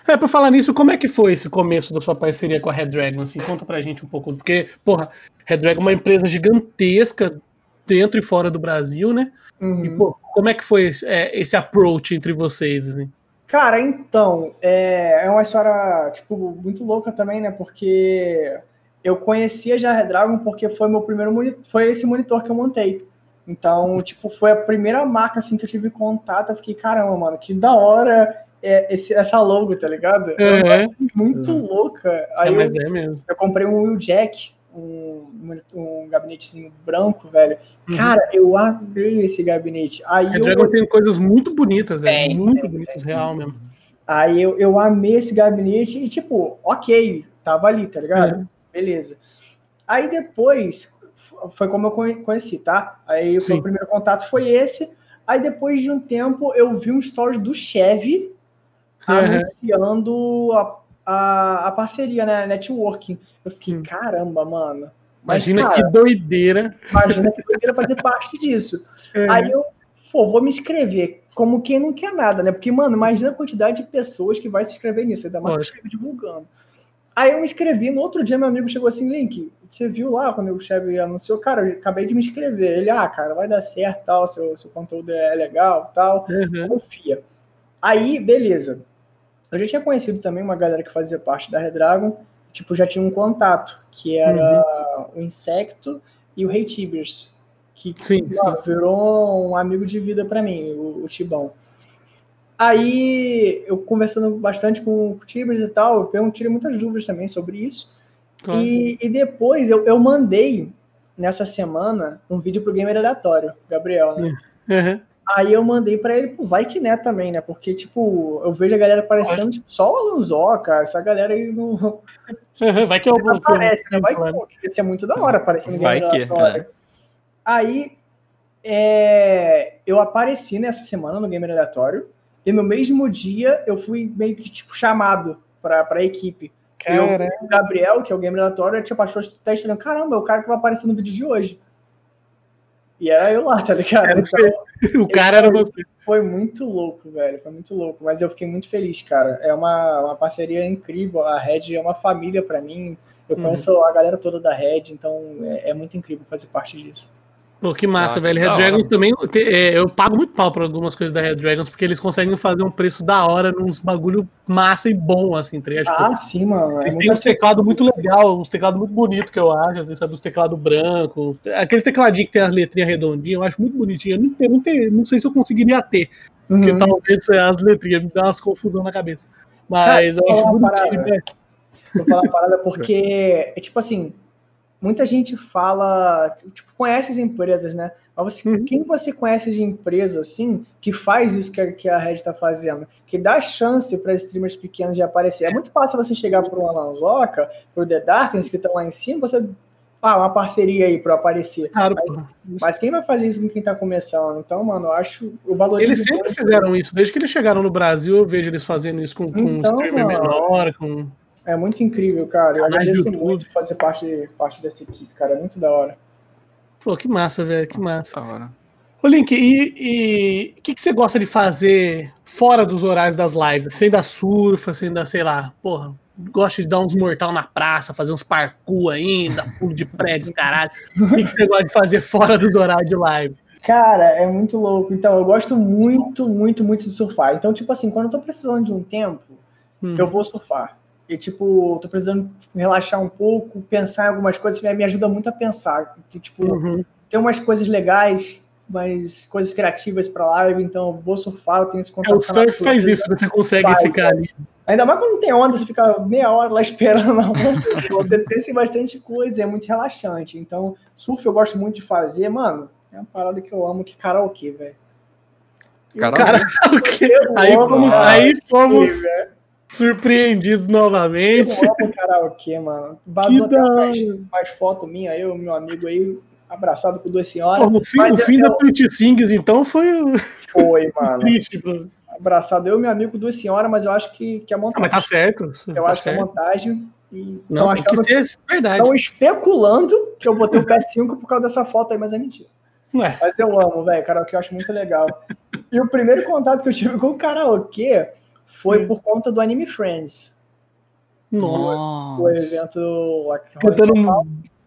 É, pra falar nisso, como é que foi esse começo da sua parceria com a Red Dragon? Assim, conta pra gente um pouco, porque, porra, Red Dragon é uma empresa gigantesca dentro e fora do Brasil, né? Uhum. E, pô, como é que foi é, esse approach entre vocês, assim? Cara, então, é, é uma história, tipo, muito louca também, né? Porque eu conhecia já a Redragon porque foi meu primeiro monitor, foi esse monitor que eu montei. Então, tipo, foi a primeira marca, assim, que eu tive contato. Eu fiquei, caramba, mano, que da hora é esse, essa logo, tá ligado? É, muito uhum. louca. Aí é, mas eu, é mesmo. Eu comprei um Wheeljack, um, um gabinetezinho branco, velho. Uhum. Cara, eu amei esse gabinete. Aí a Dragon eu... tem coisas muito bonitas, velho. muito bonitas, real mesmo. Aí eu, eu amei esse gabinete e, tipo, ok, tava ali, tá ligado? Uhum. Beleza. Aí depois, foi como eu conheci, tá? Aí o meu primeiro contato foi esse. Aí depois de um tempo, eu vi um story do Chevy uhum. anunciando a, a, a parceria, né? Networking. Eu fiquei, caramba, mano. Mas, imagina cara, que doideira. Imagina que doideira fazer parte disso. (laughs) É. Aí eu, pô, vou me inscrever. Como quem não quer nada, né? Porque, mano, imagina a quantidade de pessoas que vai se inscrever nisso. Ainda mais que divulgando. Aí eu me inscrevi, no outro dia meu amigo chegou assim, Link, você viu lá quando o chefe anunciou, cara, eu acabei de me inscrever. Ele, ah, cara, vai dar certo, tal, seu, seu conteúdo é legal, tal, uhum. confia. Aí, beleza. Eu já tinha conhecido também uma galera que fazia parte da Redragon, tipo, já tinha um contato, que era uhum. o Insecto e o Rei Tibers, que sim, sim. virou um amigo de vida para mim, o, o, Tibão. Aí, eu conversando bastante com o Tibers e tal, eu perguntei muitas dúvidas também sobre isso. Claro. E, e, depois eu, eu mandei, nessa semana, um vídeo pro Gamer Aleatório, Gabriel, né? Uhum. Aí eu mandei para ele, pô, vai que né também, né? Porque, tipo, eu vejo a galera aparecendo, tipo, só o Lanzoca, essa galera aí não. vai que eu vou. Aparece, né? Vai que ia ser muito da hora aparecendo Vai que. É. Aí é, eu apareci nessa semana no Gamer Aleatório, e no mesmo dia eu fui meio que, tipo, chamado pra, pra equipe. Eu, o Gabriel, que é o Gamer Aleatório, tipo, achou estranho. Caramba, é o cara que vai aparecer no vídeo de hoje. E era eu lá, tá ligado? Então, (laughs) o cara era você. Foi muito louco, velho. Foi muito louco. Mas eu fiquei muito feliz, cara. É uma, uma parceria incrível. A Red é uma família para mim. Eu uhum. conheço a galera toda da Red, então é, é muito incrível fazer parte disso. Pô, que massa, ah, velho. Red Dragons também. É, eu pago muito pau pra algumas coisas da Red Dragons, porque eles conseguem fazer um preço da hora nos bagulho massa e bom, assim, tá ligado? Tipo, ah, sim, mano. É eles têm uns teclados muito legal, uns teclados muito bonitos que eu acho, às vezes, sabe, os teclados brancos. Aquele tecladinho que tem as letrinhas redondinhas, eu acho muito bonitinho. Eu não, tenho, não, tenho, não sei se eu conseguiria ter, uhum. porque talvez as letrinhas me dão umas confusão na cabeça. Mas ah, eu acho bonitinho, velho. Vou falar uma parada (laughs) porque, é tipo assim, muita gente fala, tipo, conhece as empresas, né? Mas você, uhum. quem você conhece de empresa assim que faz isso que a, que a Red está fazendo, que dá chance para streamers pequenos de aparecer? É muito fácil você chegar para uma Lanzoca, para o The Darkness que estão lá em cima, você ah, uma parceria aí eu aparecer. Claro, mas, porra. mas quem vai fazer isso com quem tá começando? Então, mano, eu acho. Eu valorizo Eles sempre fizeram isso, desde que eles chegaram no Brasil, eu vejo eles fazendo isso com, com um Então, streamer mano. menor, com. É muito incrível, cara. Eu Canais agradeço muito por fazer parte, parte dessa equipe, cara. É muito da hora. Pô, que massa, velho, que massa. Da hora. Ô, Link, e e o que, que você gosta de fazer fora dos horários das lives? Sem dar surfa, sem dar, sei lá, porra, gosta de dar uns mortal na praça, fazer uns parkour ainda, (laughs) pulo de prédios, caralho. O que, que você gosta de fazer fora dos horários de live? Cara, é muito louco. Então, eu gosto muito, muito, muito de surfar. Então, tipo assim, quando eu tô precisando de um tempo, Hum. eu vou surfar. E, tipo, tô precisando tipo, relaxar um pouco, pensar em algumas coisas, me ajuda muito a pensar. E, tipo, Uhum. tem umas coisas legais, umas coisas criativas pra live, então eu vou surfar, eu tenho esse É, contato o com a surf faz isso, você consegue Vai, ficar ali. Ainda mais quando não tem onda, você fica meia hora lá (laughs) esperando a onda. Você pensa em bastante coisa, é muito relaxante. Então, surf eu gosto muito de fazer, mano. É uma parada que eu amo, que karaokê, velho. O? Eu Aí aí fomos karaokê, velho. Surpreendidos novamente. Eu amo karaokê, mano. Que Vazou até da mais, mais foto minha, eu e meu amigo aí, abraçado por duas senhoras. Pô, o fim, o eu- fim da eu- Twitch Sings, então, foi o- Foi, (laughs) mano. triste. Bro. Abraçado eu e meu amigo, duas senhoras, mas eu acho que, que é Ah, montagem. mas tá certo. eu tá acho que é certo. montagem. E Não, tem que ser verdade. Estão especulando que eu vou ter o PS5 por causa dessa foto aí, mas é mentira. Ué, Mas eu amo, velho. Karaokê eu acho muito legal. E o primeiro contato que eu tive com o karaokê foi Hum. por conta do Anime Friends. nossa. O evento lá que Cantando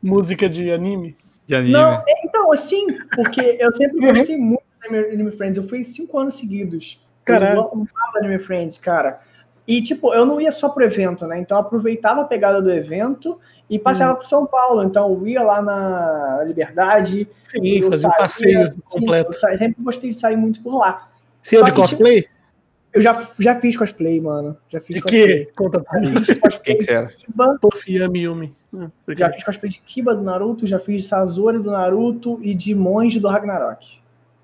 música de anime. De anime. Não, é, então, assim, porque eu sempre (laughs) Uhum. gostei muito do Anime- Friends. Eu fui cinco anos seguidos. Caralho. Eu amava Anime Friends, cara. E, tipo, eu não ia só pro evento, né? Então eu aproveitava a pegada do evento e passeava Hum. por São Paulo. Então eu ia lá na Liberdade, Sim, Eu fazer um passeio sim, completo. eu sa- sempre gostei de sair muito por lá. Você é Só de que, cosplay? Eu já, já fiz cosplay, mano. Já fiz De cosplay. quê? Conta pra mim. Fiz cosplay Quem que você era? Kiba, Puff Yami Yumi. Hum, já fiz cosplay de Kiba do Naruto, já fiz de Sazori do Naruto e de Monge do Ragnarok.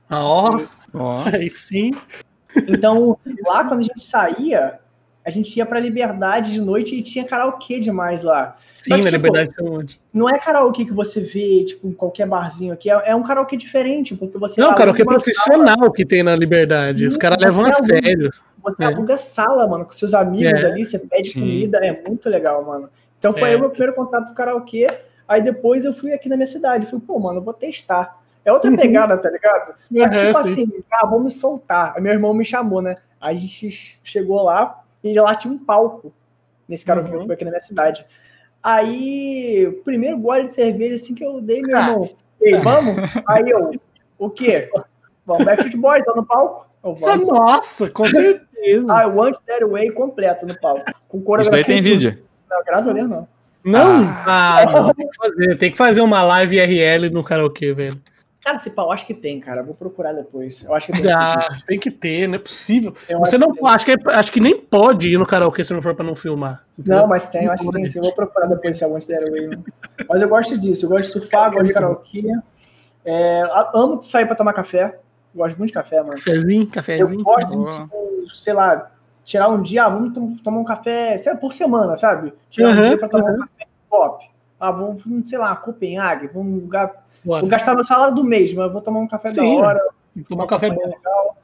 Ah, ó, Ó. aí sim. Então, lá quando a gente saía, a gente ia pra Liberdade de noite e tinha karaokê demais lá. Sim, na tipo, Liberdade tem um monte. Não é karaokê que você vê, tipo, em qualquer barzinho aqui. É, é um karaokê diferente, porque você Não, que é profissional que tem na Liberdade. Os Sim, caras levam a sério. Você É. aluga sala, mano, com seus amigos É. ali, você pede Sim. comida, é muito legal, mano. Então foi É. aí o meu primeiro contato com karaokê. Aí depois eu fui aqui na minha cidade. Fui, pô, mano, eu vou testar. É outra Uhum. pegada, tá ligado? Só que, Uhum, tipo sim. assim, ah, vamos soltar. Aí meu irmão me chamou, né? Aí a gente chegou lá e lá tinha um palco nesse karaokê Uhum. que foi aqui na minha cidade. Aí, o primeiro gole de cerveja assim que eu dei, meu Ah. irmão. Ei, vamos? Aí eu, o quê? (laughs) Vamos, Backstreet Boys, tá no palco? Eu, vamos. Nossa, com certeza. Ah, o Want That Way completo no palco. Com Isso coreografia. daí tem vídeo. Não, graças a Deus, não. Não? Ah, não, tem que fazer. Tem que fazer uma live IRL no karaokê, velho. Cara, esse pau, acho que tem, cara. Vou procurar depois. Eu acho que tem (laughs) Ah, tem que ter, não é possível. Eu Você acho não que acho que, é- acho que nem pode ir no karaokê se não for pra não filmar. Não, mas tem, eu acho que tem sim. Eu vou procurar depois se é Want That Way. Mas eu gosto disso. Eu gosto de surfar, gosto de karaokê. É, amo sair pra tomar café. Gosto muito de café, mano. Cafezinho, Eu cafezinho. gosto de, Boa. tipo, sei lá, tirar um dia, ah, vamos tom- tomar um café, sei lá, por semana, sabe? Tirar um Uhum, dia pra tomar uhum. um café pop. Ah, vamos, vamos, sei lá, Copenhague, vamos num lugar. Bora. Vou gastar meu salário do mês, mas eu vou tomar um café Sim. da hora. Tomar um café bom. legal.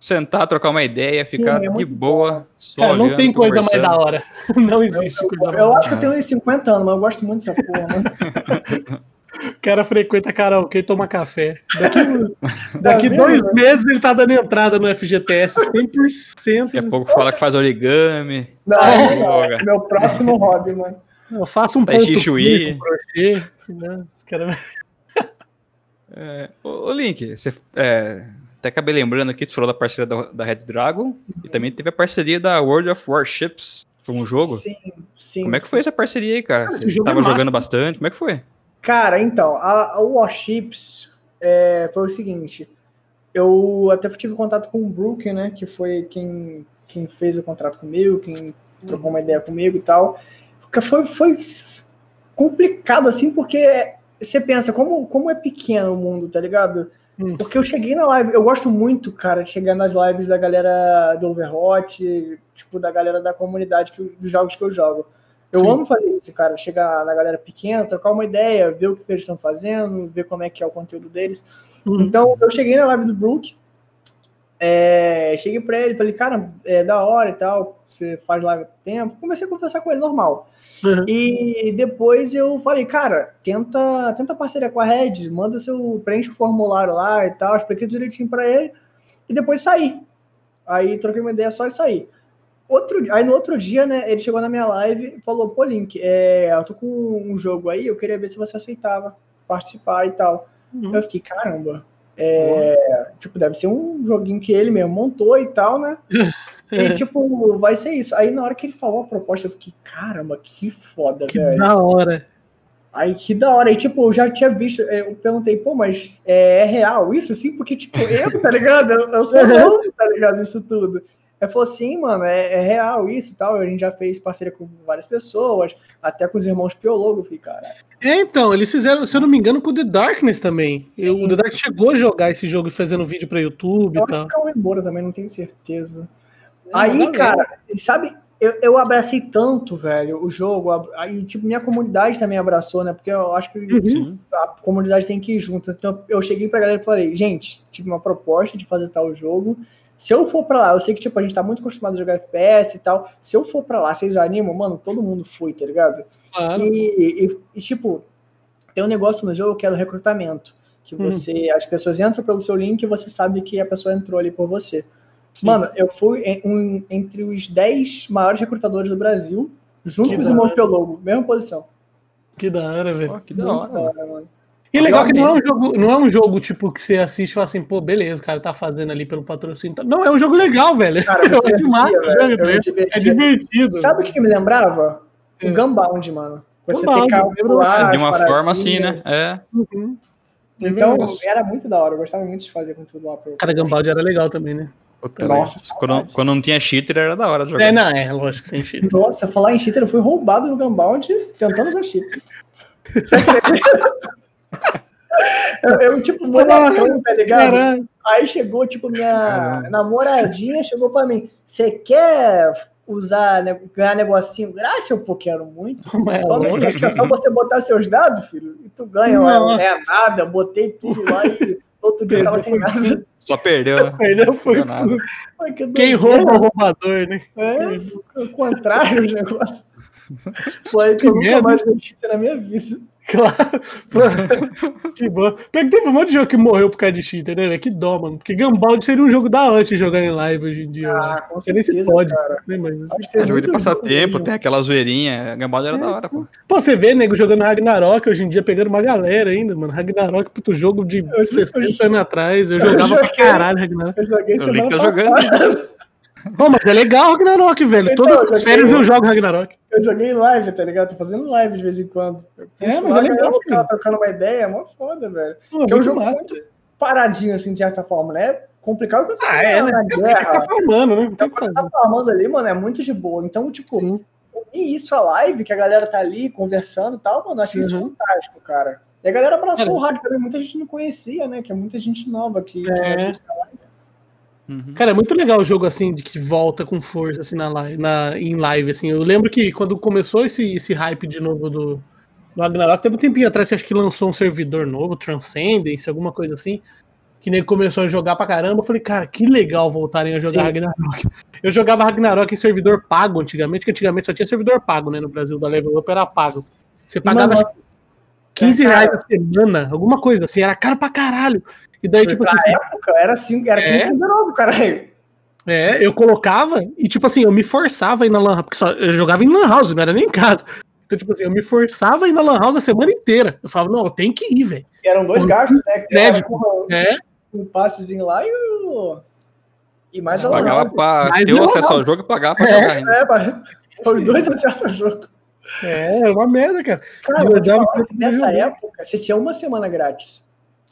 Sentar, trocar uma ideia, ficar é de boa, só Cara, não olhando, tem coisa mais da hora. (laughs) Não existe Eu, coisa eu, mais da acho que eu tenho uns 50 anos, mas eu gosto muito dessa porra, mano. (laughs) O cara frequenta karaokê e toma café. Daqui, (laughs) daqui vendo, dois né? meses ele tá dando entrada no FGTS 100%. Daqui a pouco fala que faz origami. Não, não, droga. é meu próximo hobby, mano. Eu faço um Tai ponto com crochê. né? Cara- É, ô, ô, Link, você é, até acabei lembrando aqui, você falou da parceria da, da Red Dragon e também teve a parceria da World of Warships. Foi um jogo? Sim, sim. Como é que foi essa parceria aí, cara? Cara, Você jogo é jogando bastante? Como é que foi? Cara, então, a, a Warships é, foi o seguinte. Eu até tive contato com o Brook, né? Que foi quem, quem fez o contrato comigo, quem trocou uma ideia comigo e tal. Foi, foi complicado, assim, porque você pensa, como, como é pequeno o mundo, tá ligado? Hum. Porque eu cheguei na live, eu gosto muito, cara, de chegar nas lives da galera do Overwatch, tipo, da galera da comunidade que, dos jogos que eu jogo. Eu Sim. amo fazer isso, cara. Chegar na galera pequena, trocar uma ideia, ver o que eles estão fazendo, ver como é que é o conteúdo deles. Uhum. Então, eu cheguei na live do Brook, é, cheguei pra ele, falei, cara, é da hora e tal, você faz live há tempo. Comecei a conversar com ele normal. Uhum. E depois eu falei, cara, tenta, tenta parceria com a Red, manda seu, preenche o formulário lá e tal, expliquei direitinho para ele, e depois saí. Aí troquei uma ideia só e saí. Outro, aí no outro dia, né, ele chegou na minha live e falou, pô, Link, é, eu tô com um jogo aí, eu queria ver se você aceitava participar e tal. Uhum. Eu fiquei, caramba, é, tipo, deve ser um joguinho que ele mesmo montou e tal, né? (laughs) E, tipo, vai ser isso. Aí, na hora que ele falou a proposta, eu fiquei, caramba, que foda, que velho. Que da hora. Aí, que da hora. E, tipo, eu já tinha visto, eu perguntei, pô, mas é, é real isso, assim? Porque, tipo, eu, (laughs) tá ligado? Eu, eu sou novo, tá ligado? Isso tudo. Ele falou assim, mano, é, é, real isso e tal. A gente já fez parceria com várias pessoas, até com os irmãos Piologo, fiquei, caralho. É, então, eles fizeram, se eu não me engano, com o The Darkness também. Eu, o The Darkness chegou a jogar esse jogo fazendo vídeo pra YouTube eu e tal. Acho que embora também, não tenho certeza. Aí, cara, sabe, eu, eu abracei tanto, velho, o jogo. Aí, tipo, minha comunidade também abraçou, né? Porque eu acho que uhum. a comunidade tem que ir junto. Então, eu cheguei pra galera e falei, gente, tive uma proposta de fazer tal jogo se eu for para lá, eu sei que tipo, a gente tá muito acostumado a jogar FPS e tal. Se eu for para lá, vocês animam, mano, todo mundo foi, tá ligado? Claro. E, e, e, tipo, tem um negócio no jogo que é o recrutamento. Que hum. você. Hum. As pessoas entram pelo seu link e você sabe que a pessoa entrou ali por você. Sim. Mano, eu fui em, um, entre os 10 maiores recrutadores do Brasil, junto que com os irmãos Piologo, mesma posição. Que da hora, velho. que da hora, da hora mano. E legal que não é um jogo, não é um jogo tipo que você assiste e fala assim, pô, beleza, o cara tá fazendo ali pelo patrocínio. Não, é um jogo legal, velho. Cara, (laughs) é, demais, é divertido. Sabe o que, que me lembrava? O é. Gunbound, mano. Você Gunbound, ter calcular, De uma forma assim, né? É. Uhum. Então, Nossa. era muito da hora. Eu gostava muito de fazer conteúdo lá. Pro... Cara, Gunbound era legal também, né? Nossa, quando, quando, não tinha cheater era da hora de jogar. É, não, é, lógico, sem cheater. Nossa, falar em cheater, eu fui roubado no Gunbound tentando usar cheater. (laughs) eu, eu, tipo, molecão, tá ligado? Caramba. Aí chegou, tipo, minha Caramba. namoradinha chegou pra mim. Você quer usar, né, ganhar negocinho grátis? Eu, pô, quero muito. (laughs) Mas, Toma, acho que é só você botar seus dados, filho, e tu ganha lá. Não é nada, botei tudo lá e outro dia tava sem nada. Só perdeu. (laughs) Né? Perdeu foi tudo. Ai, que Quem rouba é o roubador, né? É, o contrário o negócio. (laughs) Foi que, que eu nunca mais vi na minha vida. Claro. que bom. Teve um monte de jogo que morreu por causa de cheater, né? Que dó, mano. Porque Gambald seria um jogo da hora de jogar em live hoje em dia. Ah, com certeza, nem se pode. Cara. Né, é jogo de passatempo, tem aquela zoeirinha. Gambald era é. da hora, pô. Pô, você vê, nego, jogando Ragnarok hoje em dia, pegando uma galera ainda, mano. Ragnarok, puto jogo de eu 60 anos atrás. Eu, eu jogava joguei, pra caralho Ragnarok. Eu joguei eu semana tá jogando. Bom, mas é legal Ragnarok, velho. Então, Todas as férias eu jogo Ragnarok. Eu joguei live, tá ligado? Tô fazendo live de vez em quando. É, mas é legal. Eu ficar trocando uma ideia, é mó foda, velho. Pô, Porque é um jogo massa. muito paradinho, assim, de certa forma, né? É complicado quando você ah, tá é, né? na guerra. Você tá farmando, né? Então, quando você tá farmando ali, mano, é muito de boa. Então, tipo, Sim. e isso a live, que a galera tá ali conversando e tal, mano, eu achei uhum. isso fantástico, cara. E a galera abraçou é. o rádio também, muita gente não conhecia, né? Que é muita gente nova que é. Uhum. Cara, é muito legal o jogo assim, de que volta com força assim na live, na, em live. Assim. Eu lembro que quando começou esse, esse hype de novo do, do Ragnarok, teve um tempinho atrás, acho que lançou um servidor novo, Transcendence, alguma coisa assim. Que nem começou a jogar pra caramba. Eu falei, cara, que legal voltarem a jogar Sim. Ragnarok. (laughs) Eu jogava Ragnarok em servidor pago antigamente, que antigamente só tinha servidor pago, né? No Brasil, da Level Up era pago. Você pagava Mas, 15 é, reais a semana, alguma coisa assim, era caro pra caralho. E daí, tipo assim. Na época era assim, era 15 é, caralho. É, eu colocava e, tipo assim, eu me forçava a ir na Lan House, porque só, eu jogava em Lan House, não era nem em casa. Então, tipo assim, eu me forçava a ir na Lan House a semana inteira. Eu falava, não, eu tenho que ir, velho. Eram dois gastos, né? Crédito. É. Um passezinho lá e o. E mais a Pagava pra ter o acesso ao jogo e pagar pra é, jogar ainda. É, os dois acessos ao jogo. É, é uma merda, cara. Cara, eu nessa época, você tinha uma semana grátis.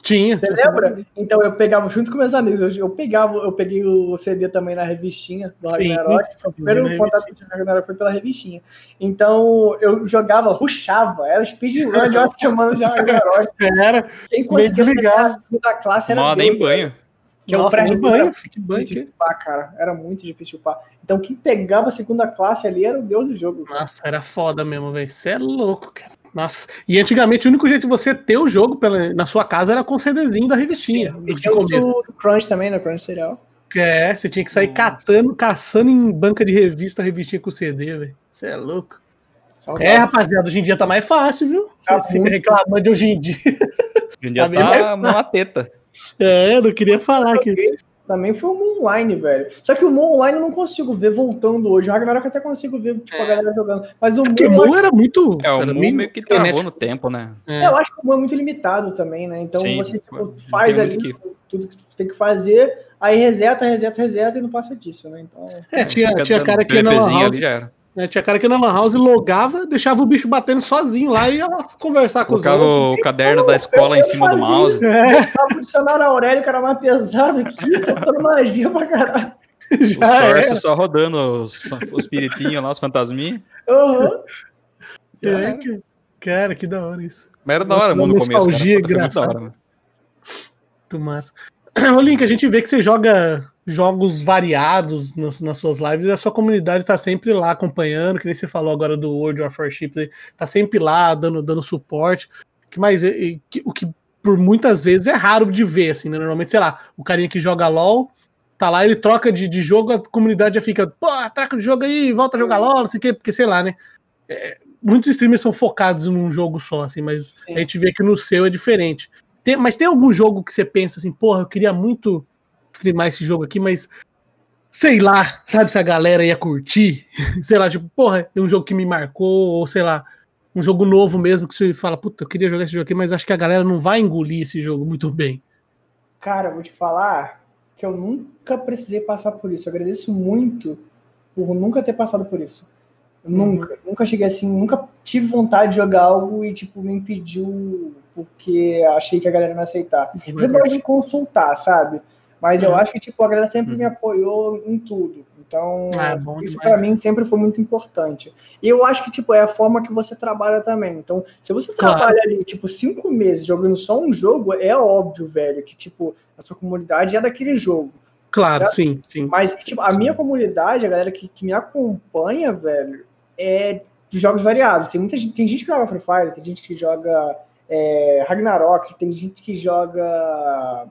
Tinha. Você lembra? Então eu pegava junto com meus amigos. Eu, eu, pegava, eu peguei o CD também na revistinha do Ragnarok. Sim, o primeiro contato com o Ragnarok foi pela revistinha. Então eu jogava, ruxava. Era speedrun de uma semana de Ragnarok. (laughs) Era. Quem conseguia pegar da classe era. Moda em banho. Que é um banho, fique banho. Difícil de upar, cara. Era muito difícil upar. Então quem pegava a segunda classe ali era o deus do jogo. Cara. Nossa, era foda mesmo, velho. Você é louco, cara. Nossa. E antigamente o único jeito de você ter o jogo pela, na sua casa era com o CDzinho da revistinha. Sim, e tinha o Crunch também, né? Crunch Serial. É, você tinha que sair Nossa. catando, caçando em banca de revista, revistinha com CD, velho. Você é louco. Saudade. É, rapaziada, hoje em dia tá mais fácil, viu? Tá você fica reclamando de hoje em dia. Hoje em dia (laughs) tá, tá teta. É, eu não queria falar aqui. Também foi o Moon Online, velho. Só que o Moon Online eu não consigo ver voltando hoje. O Ragnarok até consigo ver, tipo, é. a galera jogando. Mas o é Moon, era muito. É, o Moon meio que travou no tempo, né? É. eu acho que o Moon é muito limitado também, né? Então Sim, você tipo, faz ali que... tudo que tem que fazer, aí reseta, reseta, reseta e não passa disso, né? Então. É, tinha, tinha cara que na House, já era. É, tinha cara que na Lan House logava, deixava o bicho batendo sozinho lá e ia conversar com Colocava os outros. o caderno da escola em cima do mouse. É. Botava o dicionário Aurélio, que era mais pesado que soltando magia pra caralho. (laughs) Já o Source só rodando os, os espiritinhos lá, os fantasminhas. Uhum. É, que, cara, que da hora isso. Mas era da hora, mano, no começo. Nostalgia engraçada. Muito massa. (clears throat) Ô, Link, a gente vê que você joga jogos variados nas, nas, suas lives e a sua comunidade tá sempre lá acompanhando, que nem você falou agora do World of Warships, tá sempre lá dando, dando suporte. Que mais, e, que, o que por muitas vezes é raro de ver, assim, né? Normalmente, sei lá, o carinha que joga LOL, tá lá, ele troca de, de jogo, a comunidade já fica, pô, troca de jogo aí, volta a jogar LOL, não sei o quê, porque sei lá, né? É, muitos streamers são focados num jogo só, assim, mas Sim. a gente vê que no seu é diferente. Tem, mas tem algum jogo que você pensa assim, porra, eu queria muito streamar esse jogo aqui, mas sei lá, sabe se a galera ia curtir? (laughs) sei lá, tipo, porra, é um jogo que me marcou, ou sei lá, um jogo novo mesmo que você fala, puta, eu queria jogar esse jogo aqui, mas acho que a galera não vai engolir esse jogo muito bem. Cara, vou te falar que eu nunca precisei passar por isso. Eu agradeço muito por nunca ter passado por isso. Nunca, uhum. nunca cheguei assim, nunca tive vontade de jogar algo e tipo me impediu porque achei que a galera não ia aceitar. Você pode consultar, sabe? Mas eu uhum. acho que tipo, a galera sempre me uhum. apoiou em tudo. Então, ah, isso para mim sempre foi muito importante. E eu acho que tipo, é a forma que você trabalha também. Então, se você claro. trabalha ali, tipo, cinco meses jogando só um jogo, é óbvio, velho, que tipo, a sua comunidade é daquele jogo. Claro, tá? sim, sim. Mas, tipo, a minha comunidade, a galera que, que me acompanha, velho, é de jogos variados. Tem muita gente, tem gente que joga Free Fire, tem gente que joga é, Ragnarok, tem gente que joga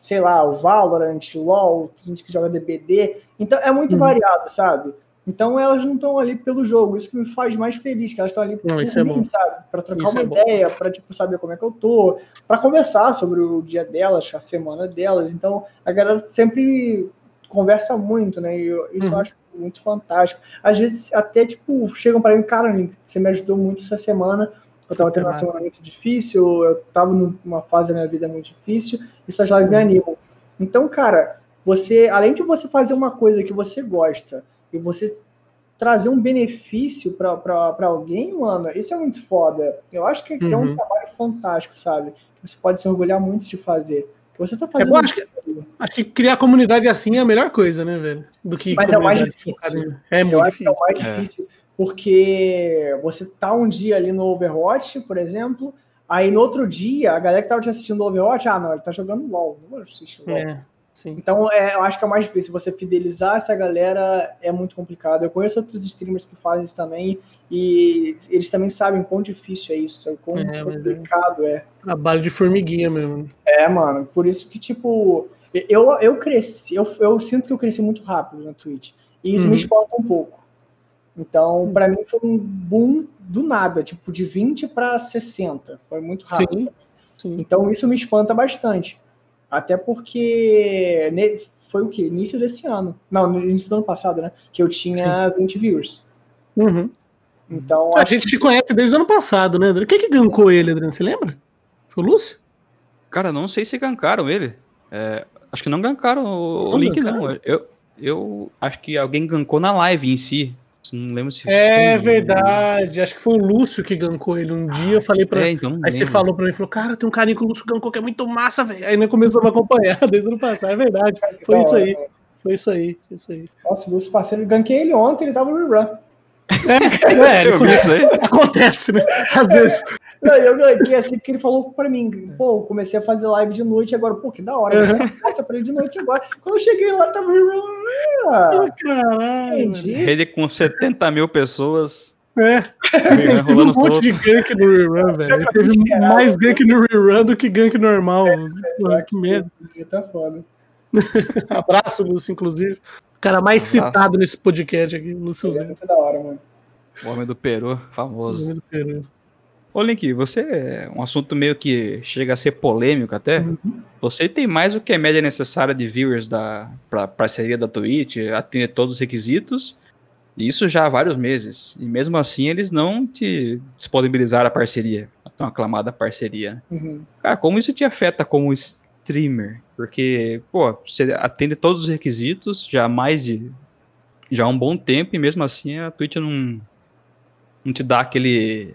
sei lá, o Valorant, o LoL, gente que joga DBD. Então é muito uhum. variado, sabe? Então elas não estão ali pelo jogo, isso que me faz mais feliz, que elas estão ali por não, é mim, sabe? Para trocar isso uma é ideia, para tipo saber como é que eu tô, para conversar sobre o dia delas, a semana delas. Então a galera sempre conversa muito, né? E eu, isso uhum. eu acho muito fantástico. Às vezes até tipo chegam para mim, cara, você me ajudou muito essa semana eu estava tendo uma semana muito difícil, eu estava numa fase da minha vida muito difícil, e essas lives me animam. Então, cara, você, além de você fazer uma coisa que você gosta e você trazer um benefício para alguém, mano, isso é muito foda. Eu acho que, uhum. é um uhum. trabalho fantástico, sabe? Você pode se orgulhar muito de fazer. Você tá fazendo. É, acho, que, acho que criar comunidade assim é a melhor coisa, né, velho? Do que Mas é o mais difícil. É muito difícil. é o mais é. difícil porque você tá um dia ali no Overwatch, por exemplo, aí no outro dia, a galera que tava te assistindo no Overwatch, ah, não, ele tá jogando LOL, não vou assistir LOL. É, então, é, eu acho que é mais difícil. Você fidelizar essa galera é muito complicado. Eu conheço outros streamers que fazem isso também, e eles também sabem quão difícil é isso, quão é, é, complicado é. Trabalho de formiguinha mesmo. É, mano, por isso que, tipo, eu, eu cresci, eu, eu sinto que eu cresci muito rápido na Twitch, e isso uhum. me espanta um pouco. Então, para mim foi um boom do nada, tipo de 20 para 60, foi muito rápido. Sim, sim. Então isso me espanta bastante. Até porque foi o que? Início desse ano. Não, no início do ano passado, né? Que eu tinha sim. 20 viewers. Uhum. Então, a gente que... te conhece desde o ano passado, né, Adriano? Quem que gancou ele, Adriano? Você lembra? Foi o Lúcio? Cara, não sei se gancaram ele. É, acho que não gancaram o, o link, não. Eu, eu acho que alguém gancou na live em si. Não lembro se É verdade. Acho que foi o Lúcio que gancou ele um dia. Eu falei pra. É, então aí você falou pra mim, falou, cara, tem um carinho que o Lúcio gancou que é muito massa, velho. Aí nós começamos a acompanhar (laughs) desde o ano passado. É verdade. Foi isso aí. Foi isso aí. Foi isso aí. Nossa, o Lúcio parceiro, ganquei ele ontem, ele tava no rerun. É, é, (laughs) eu vi isso aí. Acontece, né? Às vezes. Não, eu ganhei assim porque ele falou pra mim, pô, comecei a fazer live de noite agora, pô, que da hora, eu uhum. ele de noite agora. Quando eu cheguei lá, tava. Ah, caralho. Rede com 70 mil pessoas. É, teve um monte todo. de gank no rerun, velho. Ele teve mais gank no rerun do que gank normal. É, é, que medo. Tá foda. (laughs) Abraço, Lúcio, inclusive. O cara mais Abraço. citado nesse podcast aqui, Lúcio É muito da hora, mano. O homem do Peru, famoso. O homem do Peru. Ô, Link, você é um assunto meio que chega a ser polêmico até. Uhum. Você tem mais do que a média necessária de viewers da pra parceria da Twitch, atender todos os requisitos. Isso já há vários meses. E mesmo assim, eles não te disponibilizaram a parceria, a tão aclamada parceria. Uhum. Cara, como isso te afeta como streamer? Porque, pô, você atende todos os requisitos já há mais de. Já há um bom tempo, e mesmo assim a Twitch não, não te dá aquele.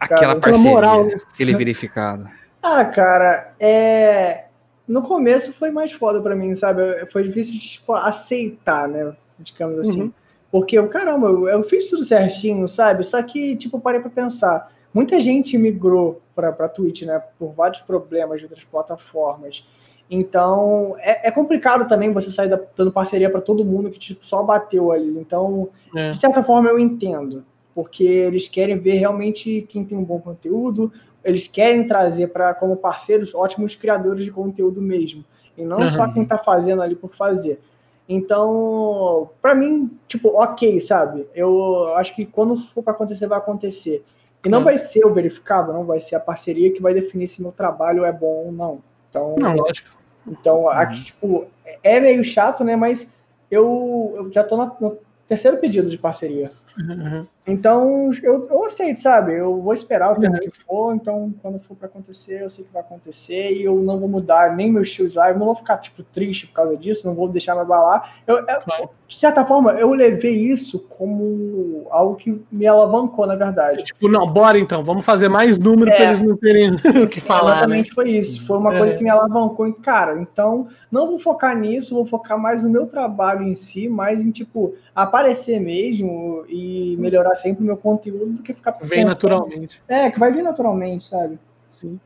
Aquela parceria, moral, né? aquele verificado. Ah, cara, é. No começo foi mais foda para mim, sabe? Foi difícil de tipo, aceitar, né? Digamos assim. Uhum. Porque eu, caramba, eu, eu fiz tudo certinho, sabe? Só que, tipo, parei para pensar. Muita gente migrou para a Twitch, né? Por vários problemas de outras plataformas. Então, é, é, complicado também você sair da, dando parceria para todo mundo que tipo, só bateu ali. Então, é. de certa forma, eu entendo. Porque eles querem ver realmente quem tem um bom conteúdo, eles querem trazer para como parceiros ótimos criadores de conteúdo mesmo. E não uhum. só quem está fazendo ali por fazer. Então, para mim, tipo, ok, sabe? Eu acho que quando for para acontecer, vai acontecer. E não é. vai ser o verificado, não vai ser a parceria que vai definir se meu trabalho é bom ou não. Então, não, lógico. Então, uhum. aqui, tipo, é meio chato, né? Mas eu, eu já tô no terceiro pedido de parceria. Uhum. Então, eu, eu aceito, sabe? Eu vou esperar o tempo uhum. que for, então, quando for para acontecer, eu sei que vai acontecer e eu não vou mudar nem meu estilo de live, não vou ficar, tipo, triste por causa disso, não vou deixar me abalar. Eu, eu, de certa forma, eu levei isso como algo que me alavancou, na verdade. Tipo, não, bora então, vamos fazer mais número é, para eles não terem (laughs) o que falar. Exatamente né? foi isso. Foi uma é. coisa que me alavancou. E, cara, então, não vou focar nisso, vou focar mais no meu trabalho em si, mais em, tipo, aparecer mesmo e melhorar sempre o meu conteúdo do que ficar Vem pensando. naturalmente. É, que vai vir naturalmente, sabe? Sim.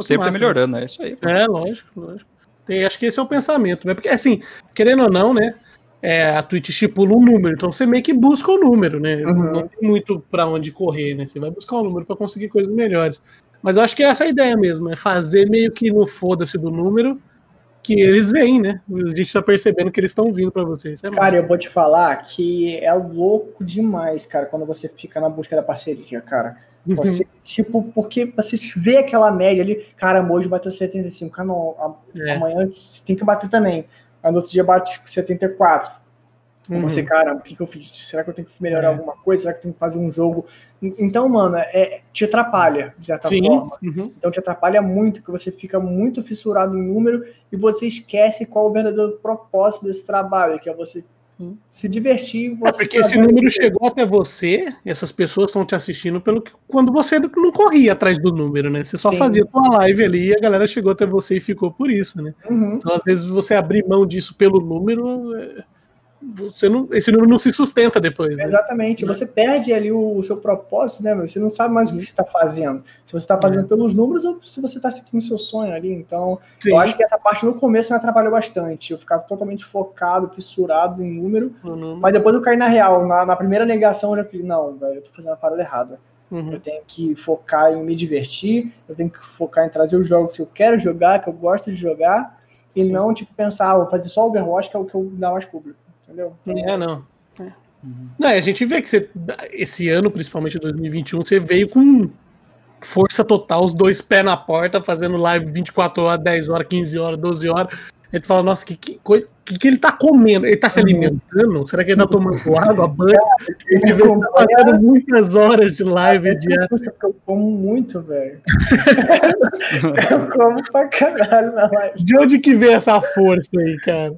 sempre massa, melhorando, né? É isso aí. Pô. É, lógico, lógico. Tem, acho que esse é o pensamento, né? Porque, assim, querendo ou não, né? É, a Twitch estipula um número, então você meio que busca o número, né? Uhum. Não tem muito para onde correr, né? Você vai buscar o um número para conseguir coisas melhores. Mas eu acho que é essa a ideia mesmo, é fazer meio que no foda-se do número que eles vêm, né? A gente tá percebendo que eles estão vindo para vocês. É cara, eu vou te falar que é louco demais, cara, quando você fica na busca da parceria, cara. Você, tipo, porque você vê aquela média ali, cara, hoje bateu 75, cara, não, é. amanhã tem que bater também. Aí no outro dia bate 74. Uhum. Você, cara, o que, que eu fiz? Será que eu tenho que melhorar é. alguma coisa? Será que eu tenho que fazer um jogo? Então, mano, é, te atrapalha, de certa Sim. forma. Uhum. Então te atrapalha muito, que você fica muito fissurado em número e você esquece qual o verdadeiro propósito desse trabalho, que é você se divertir. é porque esse número chegou até você, essas pessoas estão te assistindo pelo que quando você não corria atrás do número, né? Você só Sim. fazia tua live ali e a galera chegou até você e ficou por isso, né? Uhum. Então, às vezes, você abrir mão disso pelo número. É você não, esse número não se sustenta depois. Né? Exatamente, você perde ali o, o, seu propósito, né? Você não sabe mais o que você está fazendo. Se você está fazendo é. pelos números ou se você está seguindo seu sonho ali. Então, Sim. eu acho que essa parte no começo me atrapalhou bastante. Eu ficava totalmente focado, fissurado em número, uhum. mas depois eu caí na real. Na, na, primeira negação, eu já falei: não, velho, eu tô fazendo a parada errada. Uhum. Eu tenho que focar em me divertir, eu tenho que focar em trazer os jogos que eu quero jogar, que eu gosto de jogar, e Sim. não, tipo, pensar, ah, vou fazer só Overwatch, que é o que eu dá mais público entendeu? É, não. É. Uhum. Não, a gente vê que você, esse ano, principalmente 2021, você veio com força total, os dois pés na porta, fazendo live 24 horas, 10 horas, 15 horas, 12 horas. A gente fala, nossa, que, que, que, que ele tá comendo? Ele tá se uhum. alimentando? Será que ele tá tomando (laughs) água, banho? Ele vem tá fazendo muitas horas de live. De... Eu como muito, velho. (laughs) eu como pra caralho na live. De onde que vem essa força aí, cara?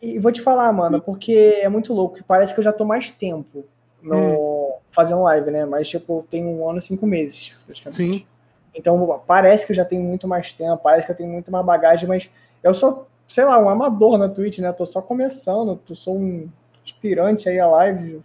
E vou te falar, mano, porque é muito louco. Parece que eu já tô mais tempo no hum. fazendo live, né? Mas, tipo, tem um ano e cinco meses, praticamente. Sim. Então, parece que eu já tenho muito mais tempo, parece que eu tenho muito mais bagagem, mas eu sou, sei lá, um amador na Twitch, né? Tô só começando, tô, sou um aspirante aí a live.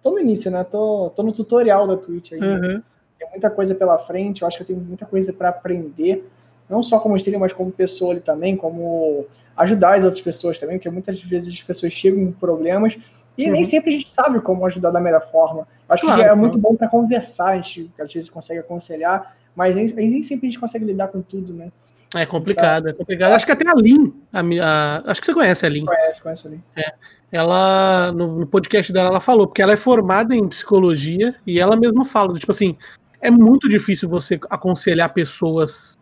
Tô no início, né? Tô, tô no tutorial da Twitch aí. Uhum. Tem muita coisa pela frente, eu acho que eu tenho muita coisa para aprender, não só como streamer, mas como pessoa ali também, como ajudar as outras pessoas também, porque muitas vezes as pessoas chegam com problemas e uhum. nem sempre a gente sabe como ajudar da melhor forma. Acho claro, que é muito bom para conversar, a gente às vezes consegue aconselhar, mas nem, nem sempre a gente consegue lidar com tudo, né? É complicado, é complicado. Acho que até a Lin, a, a, acho que você conhece a Lin. Conhece, conhece a Lin. É, ela, no, no, podcast dela, ela falou, porque ela é formada em psicologia e ela mesma fala, tipo assim, é muito difícil você aconselhar pessoas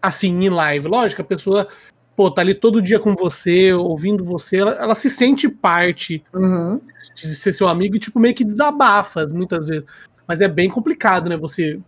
assim em live. Lógico, a pessoa, pô, tá ali todo dia com você, ouvindo você, ela, ela se sente parte uhum. de ser seu amigo e, tipo, meio que desabafa muitas vezes. Mas é bem complicado, né? Você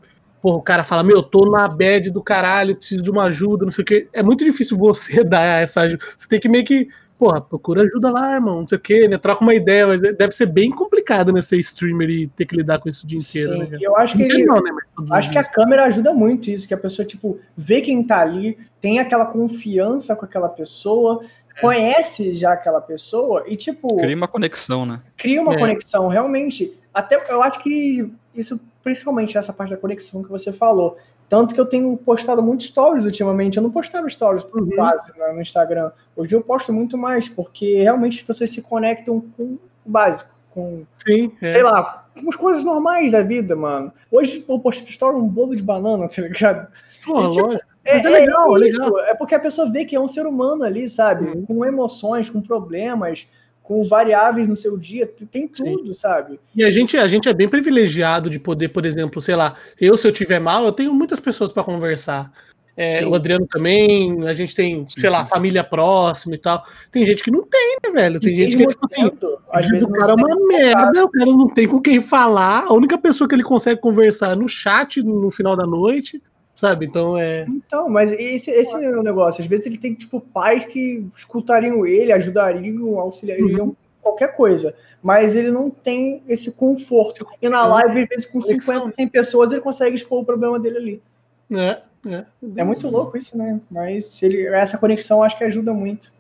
porra, o cara fala, meu, tô na bad do caralho, preciso de uma ajuda, não sei o quê. É muito difícil você (laughs) dar essa ajuda. Você tem que meio que, porra, procura ajuda lá, irmão, não sei o quê, né? Troca uma ideia, mas deve ser bem complicado, né, ser streamer e ter que lidar com isso o dia inteiro, Sim, né? Eu acho que, ele, não, né, acho que a câmera ajuda muito isso, que a pessoa, tipo, vê quem tá ali, tem aquela confiança com aquela pessoa, é. conhece já aquela pessoa e, tipo. Cria uma conexão, né? Cria uma é. conexão, realmente. Até eu acho que isso principalmente essa parte da conexão que você falou. Tanto que eu tenho postado muitos stories ultimamente. Eu não postava stories por uhum. quase né, no Instagram. Hoje eu posto muito mais, porque realmente as pessoas se conectam com o básico. Com, Sim, é. sei lá, com as coisas normais da vida, mano. Hoje eu postei story um bolo de banana, (laughs) tá ligado? E, tipo, é, é, legal, é, isso. É porque a pessoa vê que é um ser humano ali, sabe? Uhum. Com emoções, com problemas com variáveis no seu dia, tem tudo, Sim. sabe? E a gente, a gente é bem privilegiado de poder, por exemplo, sei lá, eu se eu tiver mal, eu tenho muitas pessoas para conversar. É, o Adriano também, a gente tem, sim, sei lá, família próxima e tal. Tem gente que não tem, né, velho? Tem e gente que é tipo assim, às vezes o cara é uma merda, o cara não tem com quem falar. A única pessoa que ele consegue conversar é no chat no final da noite. Sabe? Então é. Então, mas esse, esse é o negócio. Às vezes ele tem, tipo, pais que escutariam ele, ajudariam, auxiliariam, uhum. qualquer coisa. Mas ele não tem esse conforto. E na live, às vezes, com 50, 100 pessoas, ele consegue expor o problema dele ali. É, é. É muito louco isso, né? Mas ele, essa conexão acho que ajuda muito.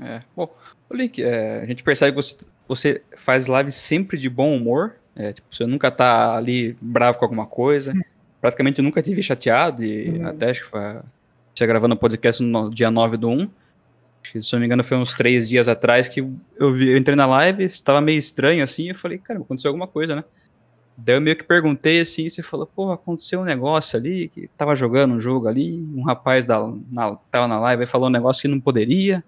É. Bom, o Link, é, a gente percebe que você, você faz live sempre de bom humor. É, tipo, você nunca tá ali bravo com alguma coisa. Praticamente nunca tive chateado, e uhum. até acho que foi. Tinha gravando o um podcast no dia 9 do 1. Que, se não me engano, foi uns três dias atrás que eu, vi, eu entrei na live, estava meio estranho assim, eu falei, cara, aconteceu alguma coisa, né? Daí eu meio que perguntei assim, e você falou, pô, aconteceu um negócio ali, que tava jogando um jogo ali, um rapaz da, na, tava na live e falou um negócio que não poderia.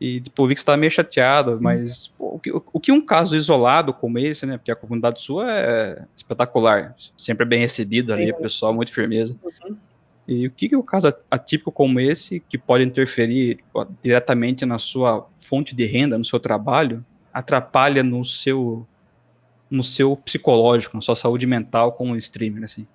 E, tipo, eu vi que você tava meio chateado, uhum. mas pô, o, que, o, o, que um caso isolado como esse, né? Porque a comunidade sua é espetacular, sempre bem recebido ali, o pessoal muito firmeza. Uhum. E o que, que um caso atípico como esse, que pode interferir ó, diretamente na sua fonte de renda, no seu trabalho, atrapalha no seu no seu psicológico, na sua saúde mental como streamer, assim?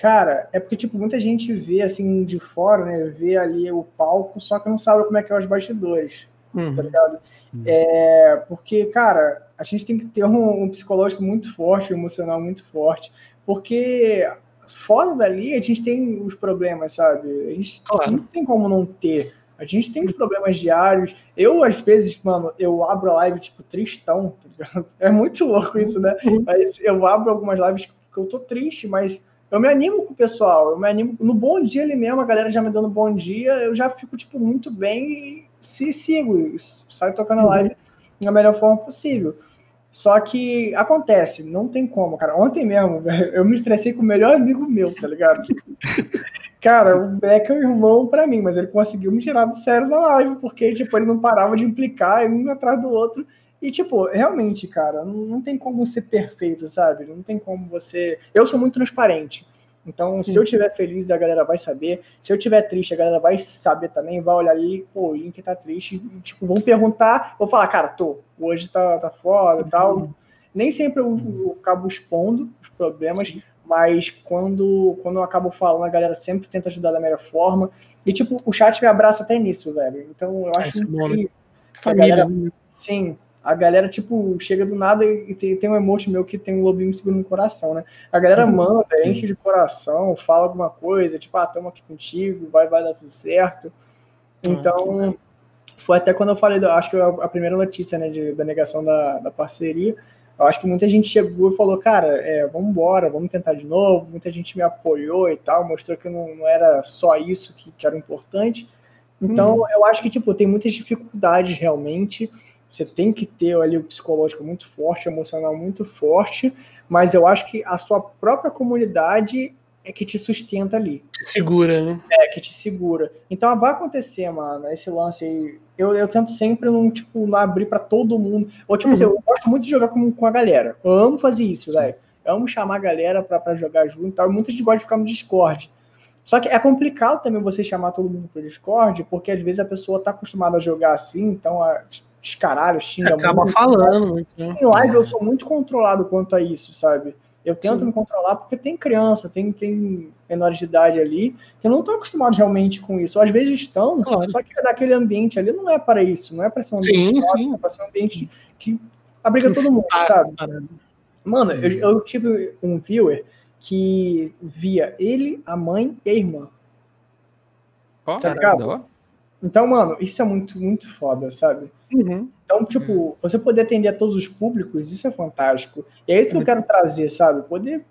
Cara, é porque, tipo, muita gente vê, assim, de fora, né, vê ali o palco, só que não sabe como é que é os bastidores uhum. tá ligado? Uhum. É, porque, cara, a gente tem que ter um, um, psicológico muito forte, um emocional muito forte, porque fora dali a gente tem os problemas, sabe? A gente claro. não tem como não ter. A gente tem os problemas diários. Eu, às vezes, mano, eu abro a live, tipo, tristão, tá ligado? (laughs) É muito louco isso, né? Uhum. Mas eu abro algumas lives que eu tô triste, mas eu me animo com o pessoal, eu me animo. No bom dia ali mesmo, a galera já me dando bom dia, eu já fico, tipo, muito bem se sigo, saio tocando a uhum. live da melhor forma possível. Só que acontece, não tem como, cara. Ontem mesmo, (laughs) eu me estressei com o melhor amigo meu, tá ligado? (laughs) cara, o Beck é um irmão para mim, mas ele conseguiu me tirar do sério da live, porque, tipo, ele não parava de implicar, um atrás do outro. E, tipo, realmente, cara, não, não tem como ser perfeito, sabe? Não tem como você. Eu sou muito transparente. Então, se eu estiver feliz, a galera vai saber. Se eu estiver triste, a galera vai saber também, vai olhar ali, pô, o Link tá triste. E, tipo, vão perguntar, vou falar, cara, tô, hoje tá, tá foda e uhum. tal. Nem sempre eu, eu, acabo expondo os problemas, Sim. mas quando, quando eu acabo falando, a galera sempre tenta ajudar da melhor forma. E, tipo, o chat me abraça até nisso, velho. Então, eu acho que. Né? Família. Galera, né? sim, a galera, tipo, chega do nada e tem, tem um emoji meu que tem um lobinho seguro no coração, né? A galera uhum. manda, enche de coração, fala alguma coisa, tipo, ah, tamo aqui contigo, vai, vai dar tudo certo. Ah, então, foi até quando eu falei, acho que a primeira notícia, né, de, da negação da, da parceria, Eu acho que muita gente chegou e falou, cara, é, vamos embora, vamos tentar de novo. Muita gente me apoiou e tal, mostrou que não, não era só isso que, que era importante. Então, uhum. eu acho que, tipo, tem muitas dificuldades realmente. Você tem que ter ali o psicológico muito forte, o emocional muito forte, mas eu acho que a sua própria comunidade é que te sustenta ali. Te segura, né? É, que te segura. Então vai acontecer, mano, esse lance aí. Eu, eu tento sempre não, tipo, não abrir para todo mundo. Ou, tipo, assim, uhum. assim, eu gosto muito de jogar com, com a galera. Eu amo fazer isso, velho. Eu amo chamar a galera pra, jogar junto e tal. Muita gente gosta de ficar no Discord. Só que é complicado também você chamar todo mundo pro Discord, porque às vezes a pessoa tá acostumada a jogar assim, então a descaralho, xinga Acaba muito. Acaba falando muito. Né? Em live eu sou muito controlado quanto a isso, sabe? Eu tento Sim. me controlar porque tem criança, tem, tem menores de idade ali que não estão acostumados realmente com isso. Ou às vezes estão, claro. só que daquele ambiente ali não é para isso, não é para ser um ambiente sim, sim. é para ser um ambiente que abriga todo mundo, sabe? Mano, eu, eu tive um viewer que via ele, a mãe e a irmã. Oh, tá ligado? Então, mano, isso é muito, muito foda, sabe? Uhum. Então, tipo, uhum. você poder atender a todos os públicos, isso é fantástico. E é isso que eu quero trazer, sabe? Poder,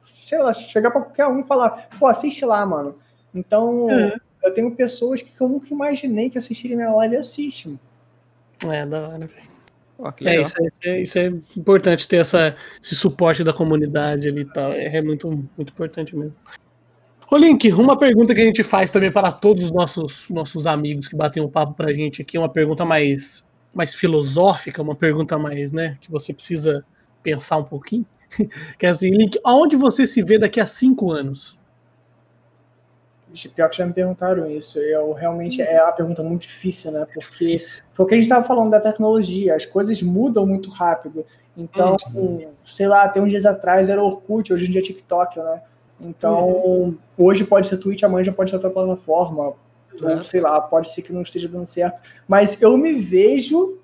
sei lá, chegar pra qualquer um e falar, pô, assiste lá, mano. Então, uhum. eu tenho pessoas que eu nunca imaginei que assistirem minha live e assistem. É, da hora, velho. Oh, é, isso é, isso é, importante ter essa, esse suporte da comunidade ali e tal. É, é muito, muito importante mesmo. Ô, Link, uma pergunta que a gente faz também para todos os nossos, nossos amigos que batem um papo pra gente aqui, uma pergunta mais, mais filosófica, uma pergunta mais, né, que você precisa pensar um pouquinho. (laughs) que é assim, Link, aonde você se vê daqui a cinco anos? Pior que já me perguntaram isso. Eu realmente é uma pergunta muito difícil, né? Porque porque a gente estava falando da tecnologia, as coisas mudam muito rápido. Então, uhum. sei lá, até uns dias atrás era Orkut, hoje em dia é TikTok, né? Então, uhum. hoje pode ser Twitch, amanhã já pode ser outra plataforma. Ou, sei lá, pode ser que não esteja dando certo. Mas eu me vejo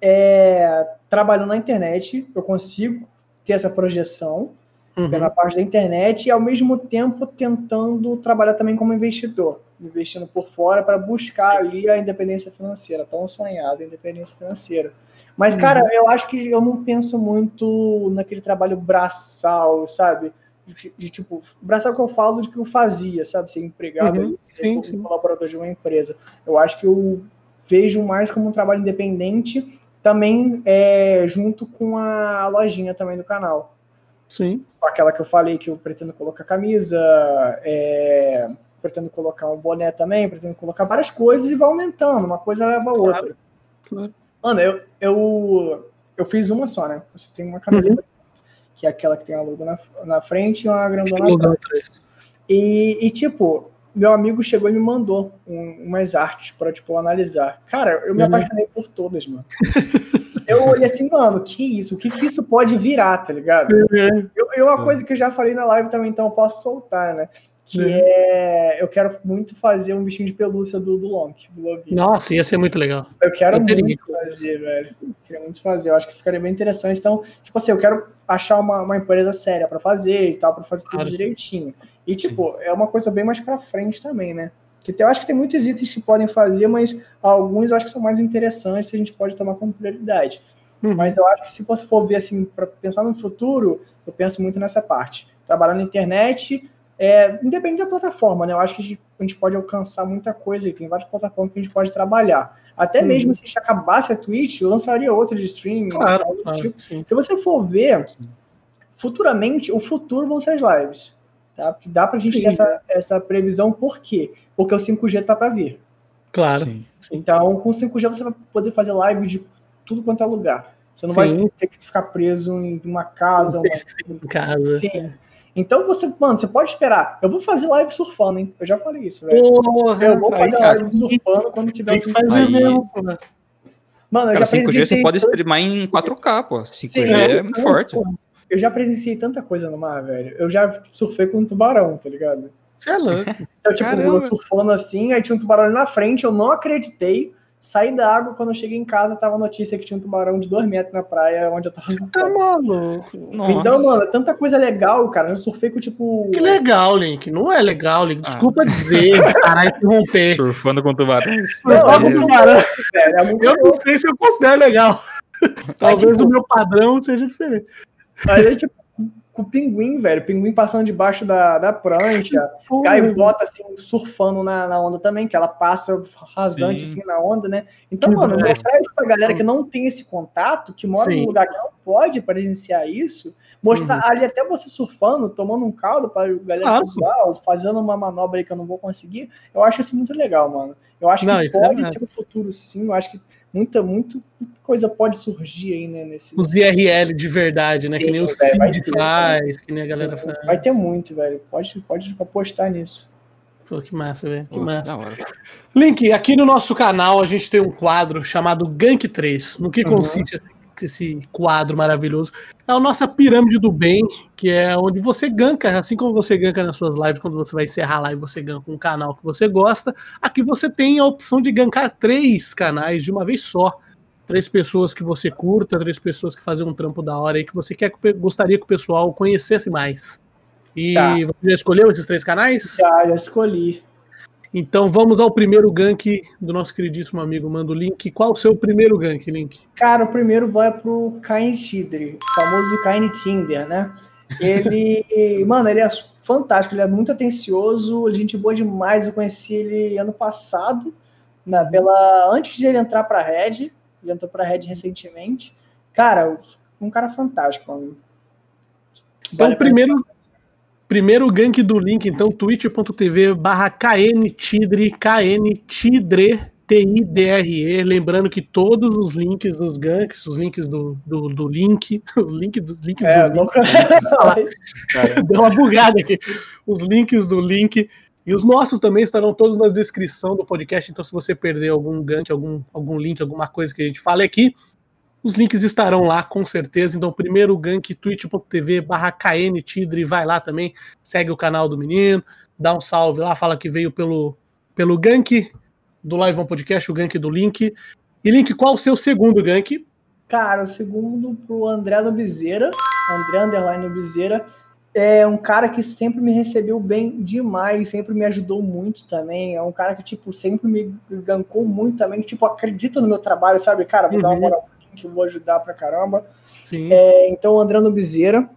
é, trabalhando na internet, eu consigo ter essa projeção uhum. pela parte da internet e, ao mesmo tempo, tentando trabalhar também como investidor, investindo por fora para buscar ali a independência financeira, tão sonhada independência financeira. Mas, cara, uhum. eu acho que eu não penso muito naquele trabalho braçal, sabe? De, de, tipo, braçar o que eu falo de que eu fazia, sabe? Ser empregado, uhum, ser sim, sim. colaborador de uma empresa. Eu acho que eu vejo mais como um trabalho independente, também é, junto com a lojinha também do canal. Sim. Aquela que eu falei que eu pretendo colocar camisa, é, pretendo colocar um boné também, pretendo colocar várias coisas e vai aumentando, uma coisa leva a outra. Claro. Claro. Mano, eu, eu, eu fiz uma só, né? Você tem uma camiseta uhum que é aquela que tem a logo na, na frente e uma grandona atrás. E, e, tipo, meu amigo chegou e me mandou um, umas artes para tipo, analisar. Cara, eu me uhum. apaixonei por todas, mano. eu olhei assim, mano, que isso? O que, que isso pode virar, tá ligado? Uhum. Eu, eu, uma coisa que eu já falei na live também, então eu posso soltar, né? Que é. Eu quero muito fazer um bichinho de pelúcia do, do Long. Do Nossa, ia ser muito legal. Eu quero eu muito fazer, velho. Eu quero muito fazer. Eu acho que ficaria bem interessante. Então, tipo assim, eu quero achar uma, uma empresa séria para fazer e tal, para fazer tudo claro. direitinho. E, tipo, Sim. é uma coisa bem mais para frente também, né? Que eu acho que tem muitos itens que podem fazer, mas alguns eu acho que são mais interessantes e a gente pode tomar como prioridade. Uhum. Mas eu acho que se você for ver assim, para pensar no futuro, eu penso muito nessa parte. Trabalhar na internet, é, independente da plataforma, né? Eu acho que a gente, a gente, pode alcançar muita coisa e tem várias plataformas que a gente pode trabalhar. Até uhum. mesmo se a gente acabasse a Twitch, eu lançaria outra de streaming. Claro, claro tipo. Se você for ver, futuramente, o futuro vão ser as lives. Tá? Porque dá pra gente Sim. ter essa, essa previsão, por quê? Porque o 5G tá para vir. Claro. Sim. Então, com o 5G você vai poder fazer live de tudo quanto é lugar. Você não Sim. vai ter que ficar preso em uma casa. Um uma... Em casa. Sim. Então você, mano, você pode esperar. Eu vou fazer live surfando, hein? Eu já falei isso, velho. Porra, eu vou fazer aí, live surfando quando tiver 5G. Mesmo, Mano, eu Cara, já 5G você pode streamar em 4K, pô. 5G Sim, é muito forte. Eu já presenciei tanta coisa no mar, velho. Eu já surfei com um tubarão, tá ligado? Você é louco. Então, tipo, Caramba. eu surfando assim, aí tinha um tubarão ali na frente, eu não acreditei. Saí da água, quando eu cheguei em casa, tava a notícia que tinha um tubarão de dois metros na praia, onde eu tava. Tá maluco? Então, mano, é tanta coisa legal, cara. Eu surfei com, tipo. Que legal, Link. Não é legal, Link. Desculpa ah. dizer, (laughs) parar interromper. Surfando com tubarão. Não, é com tubarão. Velho, é eu não sei se eu considero legal. Talvez tipo, o meu padrão seja diferente. Aí é tipo o pinguim, velho. O pinguim passando debaixo da, da prancha. Gaivota, assim, surfando na, na onda também, que ela passa rasante, Sim. assim, na onda, né? Então, que mano, mostrar isso pra galera que não tem esse contato, que mora Sim. num lugar que não pode presenciar isso, mostrar uhum. ali até você surfando, tomando um caldo para galera ah, fazendo uma manobra aí que eu não vou conseguir, eu acho isso muito legal, mano. Eu acho não, que é pode é ser o futuro, sim. Eu acho que muita, muita coisa pode surgir aí, né? Nesse... Os IRL de verdade, né? Sim, que nem o Cid faz, que nem a galera sim, faz. Vai ter muito, velho. Pode, pode apostar nisso. Pô, que massa, velho. Que Pô, massa. Link, aqui no nosso canal a gente tem um quadro chamado Gank 3. No que uhum. consiste assim, esse quadro maravilhoso. É a nossa pirâmide do bem, que é onde você ganka, assim como você ganka nas suas lives, quando você vai encerrar a live, você ganka um canal que você gosta. Aqui você tem a opção de gankar três canais de uma vez só. Três pessoas que você curta, três pessoas que fazem um trampo da hora e que você quer gostaria que o pessoal conhecesse mais. E tá. você já escolheu esses três canais? Já, já escolhi. Então vamos ao primeiro gank do nosso queridíssimo amigo Mando Link. Qual o seu primeiro gank, Link? Cara, o primeiro vai pro Kain Tidri, famoso Kain Tinder, né? Ele, (laughs) mano, ele é fantástico, ele é muito atencioso, gente boa demais. Eu conheci ele ano passado, na, pela, antes de ele entrar pra Red, ele entrou pra Red recentemente. Cara, um cara fantástico, mano. Então, vale primeiro, Primeiro gank do link, então, twitch.tv barra kntidre, kntidre, T-I-D-R-E. Lembrando que todos os links dos ganks, os links do, do, do link, (laughs) os links dos links é, do link. (laughs) Deu uma bugada aqui. Os links do link e os nossos também estarão todos na descrição do podcast. Então, se você perder algum gank, algum, algum link, alguma coisa que a gente fale aqui, os links estarão lá, com certeza. Então, primeiro gank, twitch.tv barra Tidre, vai lá também, segue o canal do menino, dá um salve lá, fala que veio pelo, pelo gank do Live On Podcast, o gank do Link. E Link, qual o seu segundo gank? Cara, o segundo pro André Nobizeira, André Underline Nobizeira, é um cara que sempre me recebeu bem demais, sempre me ajudou muito também. É um cara que, tipo, sempre me gankou muito também, que, tipo, acredita no meu trabalho, sabe? Cara, vou uhum. dar uma uhum. moral que eu vou ajudar pra caramba. Sim. É, então, André Nobizeira.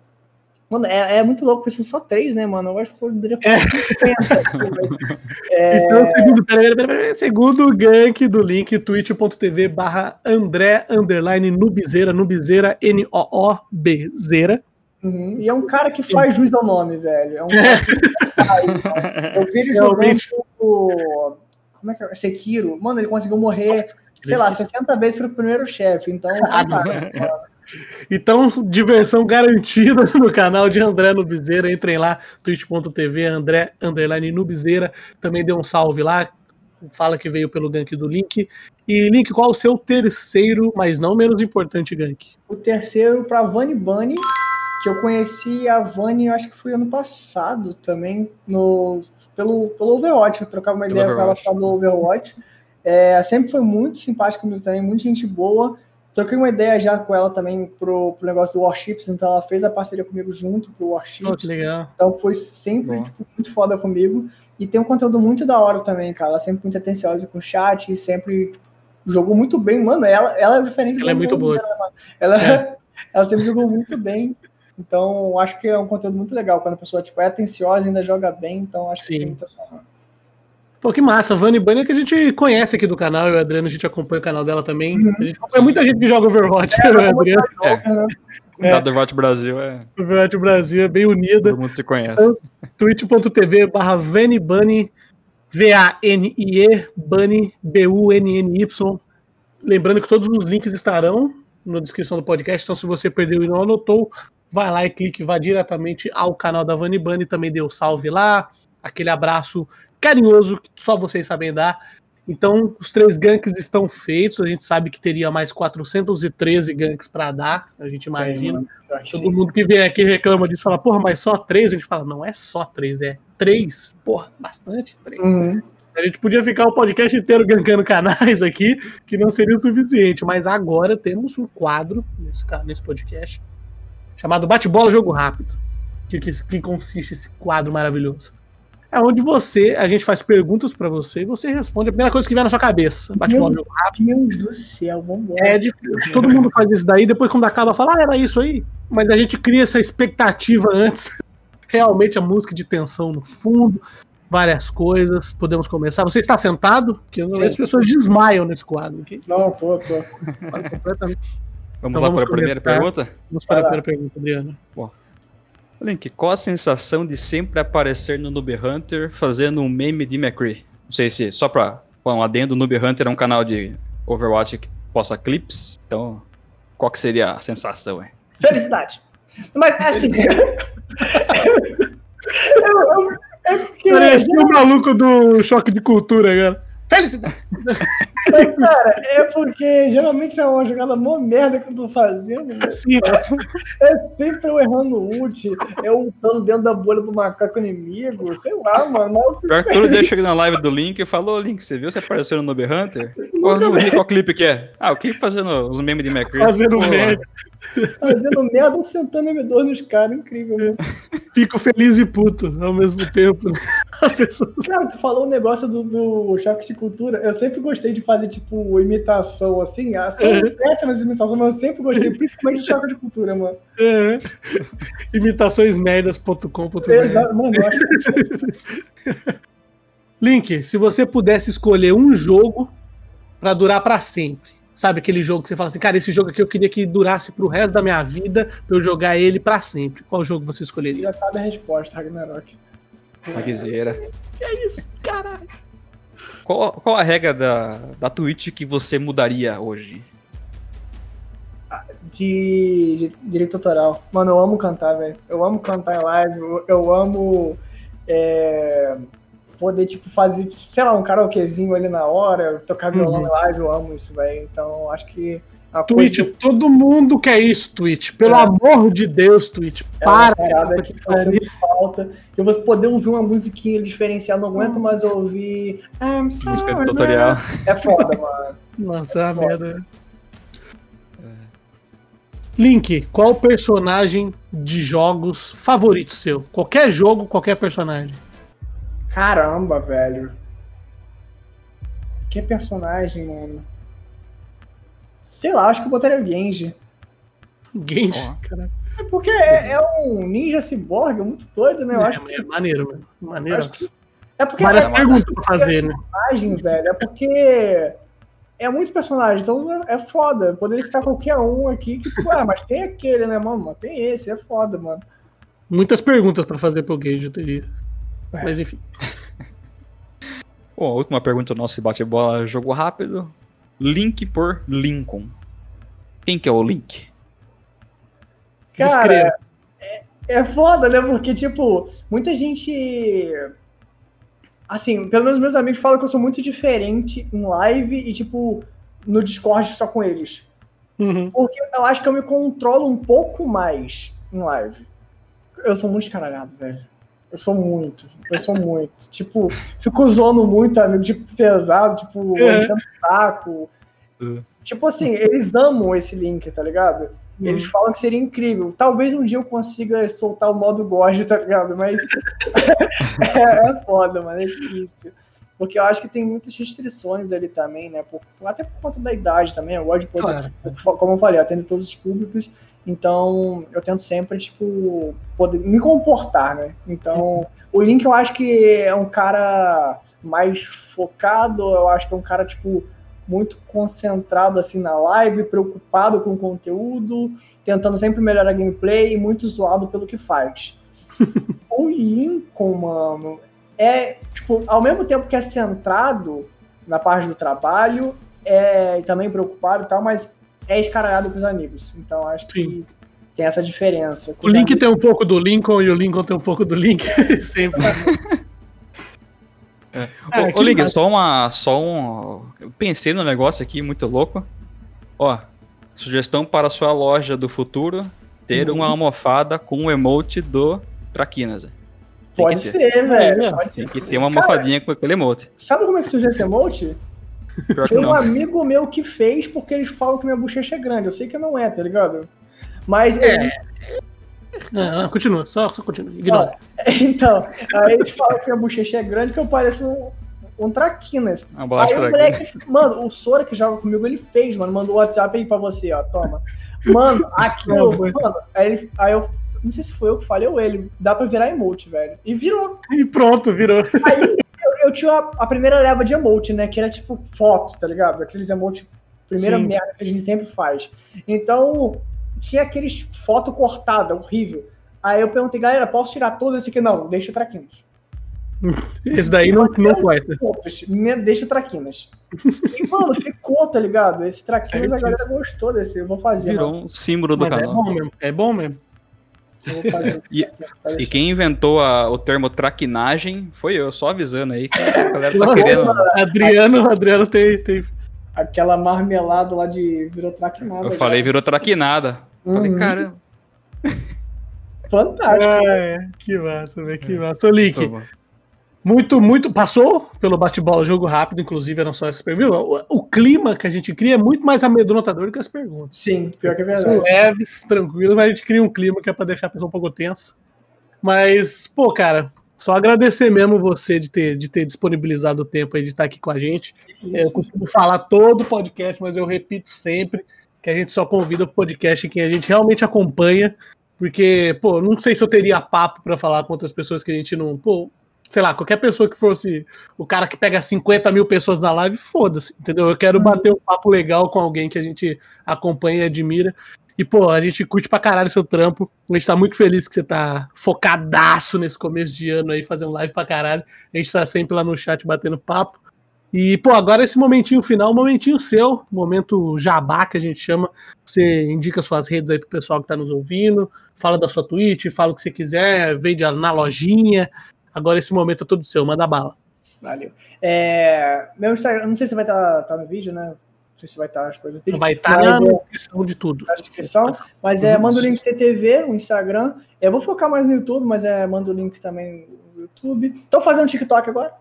Mano, é, é, muito louco, porque são só três, né, mano? Eu acho que poderia fazer é. 50 aqui, mas, (laughs) é... Então, segundo, pera, pera, pera, segundo gank do link twitch.tv barra André underline Nubizeira, Nubizeira, N-O-O-B-Zeira. Uhum. E é um cara que faz juiz ao nome, velho. É um cara que faz, (laughs) Eu vi ele jogando o... Como é que é? Sekiro. Mano, ele conseguiu morrer Nossa sei lá, 60 vezes para o primeiro chefe. Então, (laughs) então, diversão garantida (laughs) no canal de André Nubizeira. Entrem lá, twitch.tv, André Underline Nubizeira. Também dê um salve lá. Fala que veio pelo gank do Link. E, Link, qual o seu terceiro, mas não menos importante, gank? O terceiro para Vani Bunny, que eu conheci a Vani, acho que foi ano passado também, no, pelo, pelo Overwatch. Eu trocava uma ideia com ela no Overwatch. É, sempre foi muito simpática comigo também, muita gente boa. Troquei uma ideia já com ela também pro, pro negócio do Warships, então ela fez a parceria comigo junto pro Warships. Oh, legal. Então foi sempre tipo, muito foda comigo. E tem um conteúdo muito da hora também, cara. Ela é sempre muito atenciosa com o chat, sempre tipo, jogou muito bem. Mano, ela, ela é diferente. Ela é muito boa. Dela, ela, é. (laughs) ela sempre jogou muito bem. Então, acho que é um conteúdo muito legal. Quando a pessoa tipo, é atenciosa e ainda joga bem, então acho Sim. que tem muita sorte. Pô, que massa. A Vani Bunny é que a gente conhece aqui do canal, eu e a Adriana, a gente acompanha o canal dela também. Uhum. A gente acompanha muita gente que joga Overwatch, é, né, Adriana? É. é. Overwatch Brasil é. Overwatch Brasil é bem unida. Todo mundo se conhece. Então, twitch.tv barra Vani Bunny, V-A-N-I-E, Bunny, B-U-N-N-Y. Lembrando que todos os links estarão na descrição do podcast, então se você perdeu e não anotou, vai lá e clique, vá diretamente ao canal da Vani Bunny, também dê o um salve lá, aquele abraço carinhoso que só vocês sabem dar. Então, os três ganks estão feitos. A gente sabe que teria mais 413 ganks para dar. A gente imagina. É, Todo mundo que vem aqui reclama disso fala, porra, mas só três? A gente fala, não é só três, é três. Porra, bastante três. Uhum. A gente podia ficar o podcast inteiro gankando canais aqui, que não seria o suficiente. Mas agora temos um quadro nesse, nesse podcast chamado Bate-Bola Jogo Rápido. Que, que, que consiste esse quadro maravilhoso? É onde você, a gente faz perguntas pra você e você responde a primeira coisa que vier na sua cabeça. Bate Meu rápido. Deus do céu, vambora. É difícil. Todo mundo faz isso daí, depois quando acaba, fala, ah, era isso aí. Mas a gente cria essa expectativa antes. (laughs) Realmente a música de tensão no fundo, várias coisas. Podemos começar. Você está sentado? Porque Sim. as pessoas desmaiam nesse quadro. aqui. Não, tô, tô. Completamente. Vamos Então lá vamos para a primeira pergunta? Vamos para a lá. primeira pergunta, Adriana. Link, qual a sensação de sempre aparecer no Noob Hunter fazendo um meme de McCree? Não sei se, só pra falar um adendo, o Noob Hunter é um canal de Overwatch que posta clips, então qual que seria a sensação, hein? Felicidade. Mas, assim. (laughs) (laughs) eu, eu, é porque. Parecia o maluco do choque de cultura, cara. Felicidade! Cara, é porque geralmente é uma jogada mó merda que eu tô fazendo. né? Assim, É sempre eu errando o ult, eu lutando dentro da bolha do macaco inimigo, sei lá, mano. Que todo dia eu chego na live do Link e falo, ô Link, você viu você apareceu no Noob Hunter? Vi qual clipe que é. Ah, o clipe fazendo os memes de McCree. Fazendo merda. Fazendo merda sentando M2 nos caras, incrível, né? Fico feliz e puto ao mesmo tempo. Cara, tu falou o negócio do, do choque de cultura. Eu sempre gostei de fazer, tipo, imitação, assim. São Uhum. péssimas imitações, mas eu sempre gostei, (laughs) principalmente de choque de cultura, mano. É. Imitaçõesmerdas.com.br Exato, mano, eu acho Link, se você pudesse escolher um jogo pra durar pra sempre, sabe aquele jogo que você fala assim, cara, esse jogo aqui eu queria que durasse pro resto da minha vida pra eu jogar ele pra sempre. Qual jogo você que escolheria? já sabe a resposta, Ragnarok. Maguizeira. É isso, caralho. Qual, qual a regra da, da Twitch que você mudaria hoje? de, de direito autoral. Mano, eu amo cantar, velho. Eu amo cantar em live, eu, eu amo é, poder, tipo, fazer, sei lá, um karaokezinho ali na hora, tocar violão Uhum. live, eu amo isso, velho. Então, acho que a Twitch, coisa todo mundo quer isso, Twitch. Pelo É. amor de Deus, Twitch. é uma Para. parada que fazendo falta. E você poder ouvir uma musiquinha diferenciada, não aguento mais ouvir. I'm Música sorry, do tutorial. man. É foda, mano. Nossa, é merda. Link, qual personagem de jogos favorito seu? Qualquer jogo, qualquer personagem. Caramba, velho. Que personagem, mano. Sei lá, acho que eu botaria o Genji. Genji. Ó. Caralho. É porque é, é um ninja ciborgue muito doido, né? Eu acho é, é maneiro, mano. Maneiro. acho que- É porque Várias é perguntas pra fazer, né? personagem, velho. É porque é muito personagem, então é é foda. Poderia estar qualquer um aqui que, tipo, ah, mas tem aquele, né, mano? Tem esse, é foda, mano. Muitas perguntas pra fazer pro Genji, eu teria. É. Mas enfim. (laughs) Bom, a última pergunta do nosso bate-bola, jogo rápido. Link por Lincoln. Quem que é o Link? Cara, Descreva. É foda, né? Porque, tipo, muita gente. Assim, pelo menos meus amigos falam que eu sou muito diferente em live e, tipo, no Discord só com eles. Uhum. Porque eu acho que eu me controlo um pouco mais em live. Eu sou muito escaralhado, velho. Eu sou muito. Eu sou muito. tipo, fico zoando muito, amigo, tipo, pesado, tipo, É. enchendo o saco. É. Tipo assim, eles amam esse link, tá ligado? Eles falam que seria incrível. Talvez um dia eu consiga soltar o modo God, tá ligado? Mas (laughs) é, é foda, mano. É difícil. Porque eu acho que tem muitas restrições ali também, né? Por- até por conta da idade também. Eu gosto de poder, Claro. como eu falei, atendo todos os públicos. Então, eu tento sempre, tipo, poder me comportar, né? Então, o Link eu acho que é um cara mais focado, eu acho que é um cara, tipo, muito concentrado, assim, na live, preocupado com o conteúdo, tentando sempre melhorar a gameplay e muito zoado pelo que faz. (laughs) o Lincoln, mano, é, tipo, ao mesmo tempo que é centrado na parte do trabalho, é também preocupado e tal, mas é escaralhado com os amigos. Então acho que Sim. tem essa diferença. O Link amigos- tem um pouco do Lincoln e o Lincoln tem um pouco do Link. (laughs) Sempre. Ô, que ô Link, massa. só uma. Só um. Eu pensei no negócio aqui muito louco. Ó, sugestão para a sua loja do futuro: ter Uhum. uma almofada com o emote do Traquinas. Tem Pode ser, velho. Pode Tem ser. que ter uma Cara, almofadinha com aquele emote. Sabe como é que surgiu esse emote? Foi um não. amigo meu que fez porque eles falam que minha bochecha é grande. Eu sei que não é, tá ligado? Mas É. ele- Ah, continua, só, só continua. Ignora. (laughs) Então, aí eles falam que a bochecha é grande, que eu pareço um, um traquinas. Uma bola Aí o traquinas. moleque, mano, o Sora que joga comigo, ele fez, mano, mandou o WhatsApp aí pra você, ó, toma. Mano, (laughs) aquilo, mano, aí, ele, aí eu, não sei se foi eu que falei ou ele, dá pra virar emote, velho. E virou. E pronto, virou. Aí eu, eu tinha a, a primeira leva de emote, né, que era tipo foto, tá ligado? Aqueles emote, primeira Sim. merda que a gente sempre faz. Então, tinha aqueles foto cortada, horrível. Aí eu perguntei, galera, posso tirar todos esse aqui? Não, deixa o traquinas. Esse daí não, não me- deixa o traquinas. E, mano, ficou, tá ligado? Esse traquinas a galera gostou desse. Eu vou fazer, Virou mano. um símbolo do Mas é canal. bom mesmo. É bom mesmo. Fazer. (laughs) E- E quem inventou a- o termo traquinagem foi eu, só avisando aí que a galera tá querendo. Adriano, Adriano tem, tem. Aquela marmelada lá de virou traquinada. Eu já. falei, virou traquinada. Falei, Uhum. caramba. Fantástico. É, que massa, velho, que massa. Ô, Link. Muito, muito. Passou pelo bate-bola, jogo rápido, inclusive, eram só essas perguntas. O, o clima que a gente cria é muito mais amedrontador do que as perguntas. Sim, pior que é São verdade. leves, tranquilos, mas a gente cria um clima que é pra deixar a pessoa um pouco tensa. Mas, pô, cara, só agradecer mesmo você de ter, de ter disponibilizado o tempo aí de estar aqui com a gente. É, Eu Isso. costumo falar todo podcast, mas eu repito sempre que a gente só convida pro podcast quem a gente realmente acompanha, porque, pô, não sei se eu teria papo pra falar com outras pessoas que a gente não. Pô, sei lá, qualquer pessoa que fosse o cara que pega 50 mil pessoas na live, foda-se, entendeu? Eu quero bater um papo legal com alguém que a gente acompanha e admira. E, pô, a gente curte pra caralho seu trampo. A gente tá muito feliz que você tá focadaço nesse começo de ano aí, fazendo live pra caralho. A gente tá sempre lá no chat batendo papo. E, pô, agora esse momentinho final, momentinho seu, momento jabá que a gente chama. Você indica suas redes aí pro pessoal que tá nos ouvindo, fala da sua Twitch, fala o que você quiser, vende na lojinha. Agora esse momento é todo seu, manda bala. Valeu. É, meu Instagram, eu não sei se vai estar no vídeo, né? Não sei se vai estar as coisas no vídeo. Vai estar mas na é- descrição de tudo. na descrição. Mas é, manda o link TTV, o Instagram. Eu vou focar mais no YouTube, mas é, manda o link também no YouTube. Tô fazendo TikTok agora.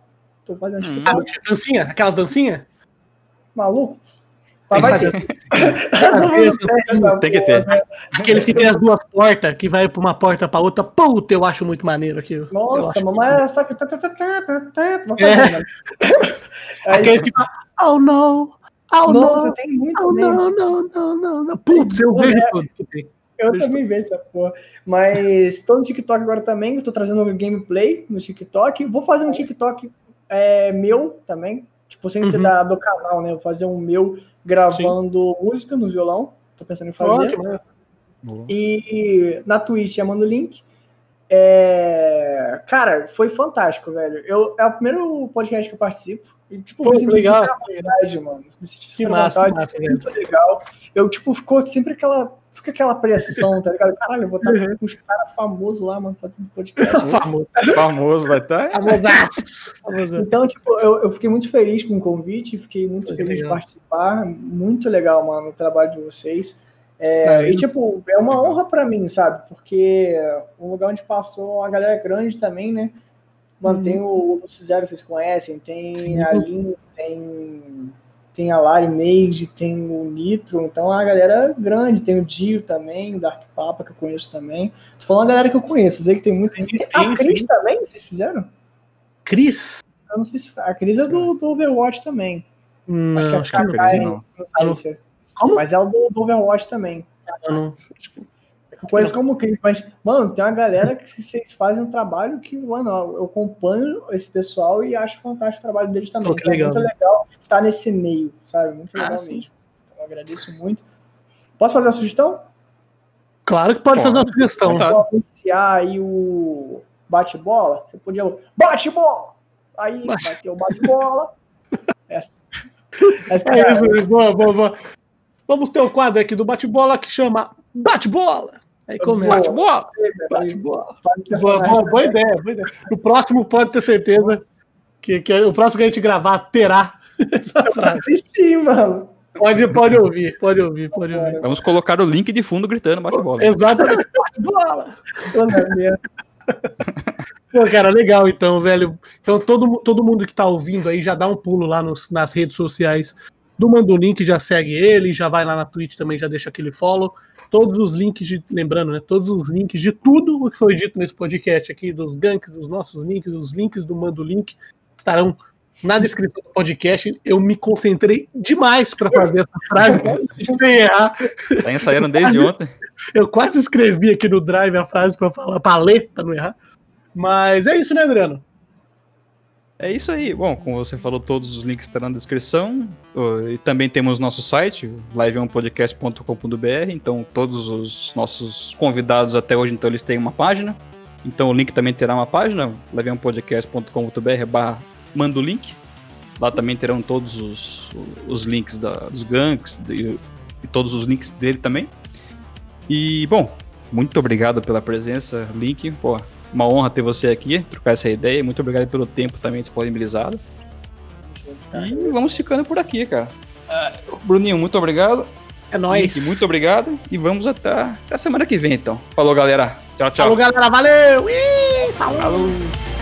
Tô fazendo Hum. Ah, TikTok. dancinha? Aquelas dancinhas? Maluco? Tem Mas que ter. (laughs) Tem Tem que né? Aqueles que tem as duas portas, que vai pra uma porta pra outra. Puta, eu acho muito maneiro aquilo. Nossa, mamãe é só que. Aqueles que Oh no! Oh Nossa, no! tem muito Oh mesmo. não, não, não, não, não. Putz, eu vejo né? tudo que tem. Eu Vejo também vejo essa porra. Mas tô no TikTok agora também. Tô trazendo gameplay no TikTok. Vou fazer um TikTok é, meu também. Tipo, sem ser Uhum. da, do canal, né? Vou fazer um meu gravando música no violão. Tô pensando em fazer. E na Twitch eu mando o link. É, Cara, foi fantástico, velho. Eu, é o primeiro podcast que eu participo. E, tipo, Pô, me que senti legal. vontade, mano. Me senti Que super à massa, vontade. que massa, muito legal. Eu, tipo, ficou sempre aquela. Fica aquela pressão, tá ligado? Caralho, eu vou estar Uhum. com os caras famosos lá, mano, fazendo podcast. (laughs) Famoso. Famoso vai estar. Famosaço. Famosaço. Então, tipo, eu, eu fiquei muito feliz com o convite, fiquei muito Que feliz de legal. participar. Muito legal, mano, o trabalho de vocês. É, Valeu. e, tipo, é uma honra pra mim, sabe? Porque um lugar onde passou uma galera grande também, né? Mano, tem o Lúcio Zero, vocês conhecem, tem a Lin, tem, tem a Lari Mage, tem o Nitro, então é uma galera grande, tem o Dio também, o Dark Papa, que eu conheço também. Tô falando a galera que eu conheço, sei que tem muito. Sim, Tem a Cris sim. também, vocês fizeram? Cris? Eu não sei se a Cris é do, do Overwatch também. Não, Acho que é acho a não. Kakai, não. não sei se é. Como? Mas é o do, do Overwatch também. não. É que eu conheço como Cris, mas, mano, tem uma galera que vocês fazem um trabalho que, mano, eu acompanho esse pessoal e acho fantástico o trabalho deles também. Pô, que Então é legal. muito legal estar nesse meio, sabe? Muito Ah, legal sim. mesmo. Então, eu agradeço muito. Posso fazer uma sugestão? Claro que pode fazer uma sugestão. Tá. Vou anunciar aí o bate-bola. Você podia. Bate-bola! Aí Bate- vai ter o bate-bola. Essa. (laughs) Essa É isso, boa, boa, boa. Vamos ter o quadro aqui do bate-bola que chama Bate-bola. Aí começa. Bate-bola! Bate-bola. Bate Boa, boa, boa ideia, boa ideia. No próximo pode ter certeza que, que o próximo que a gente gravar terá (laughs) essa frase. Assisti, mano. Pode, pode ouvir, pode ouvir, pode ouvir. Vamos colocar o link de fundo gritando bate-bola. Exatamente. (laughs) Bate-bola. Toda minha. Pô, cara, legal então, velho. Então todo, todo mundo que tá ouvindo aí já dá um pulo lá nos- nas redes sociais do Manda Link, já segue ele, já vai lá na Twitch também, já deixa aquele follow. Todos os links de, lembrando, né, todos os links de tudo o que foi dito nesse podcast aqui, dos ganks, dos nossos links, os links do Mando Link, estarão na descrição do podcast. Eu me concentrei demais para fazer essa frase (laughs) sem errar. Tá ensaiando desde ontem. Eu quase escrevi aqui no Drive a frase para falar, para ler, para não errar. Mas é isso, né, Adriano? É isso aí. Bom, como você falou, todos os links estarão na descrição. E também temos nosso site, liveonpodcast.com.br. Então, todos os nossos convidados até hoje, então, eles têm uma página. Então, o link também terá uma página, liveonpodcast.com.br barra manda o link. Lá também terão todos os, os links da, dos ganks de, e todos os links dele também. E, bom, muito obrigado pela presença, Link. Pô, uma honra ter você aqui, trocar essa ideia. Muito obrigado pelo tempo também disponibilizado. E vamos ficando por aqui, cara. Uh, Bruninho, muito obrigado. É nóis. Muito obrigado. E vamos até, até a semana que vem, então. Falou, galera. Tchau, tchau. Falou, galera. Valeu. Ih, falou. falou.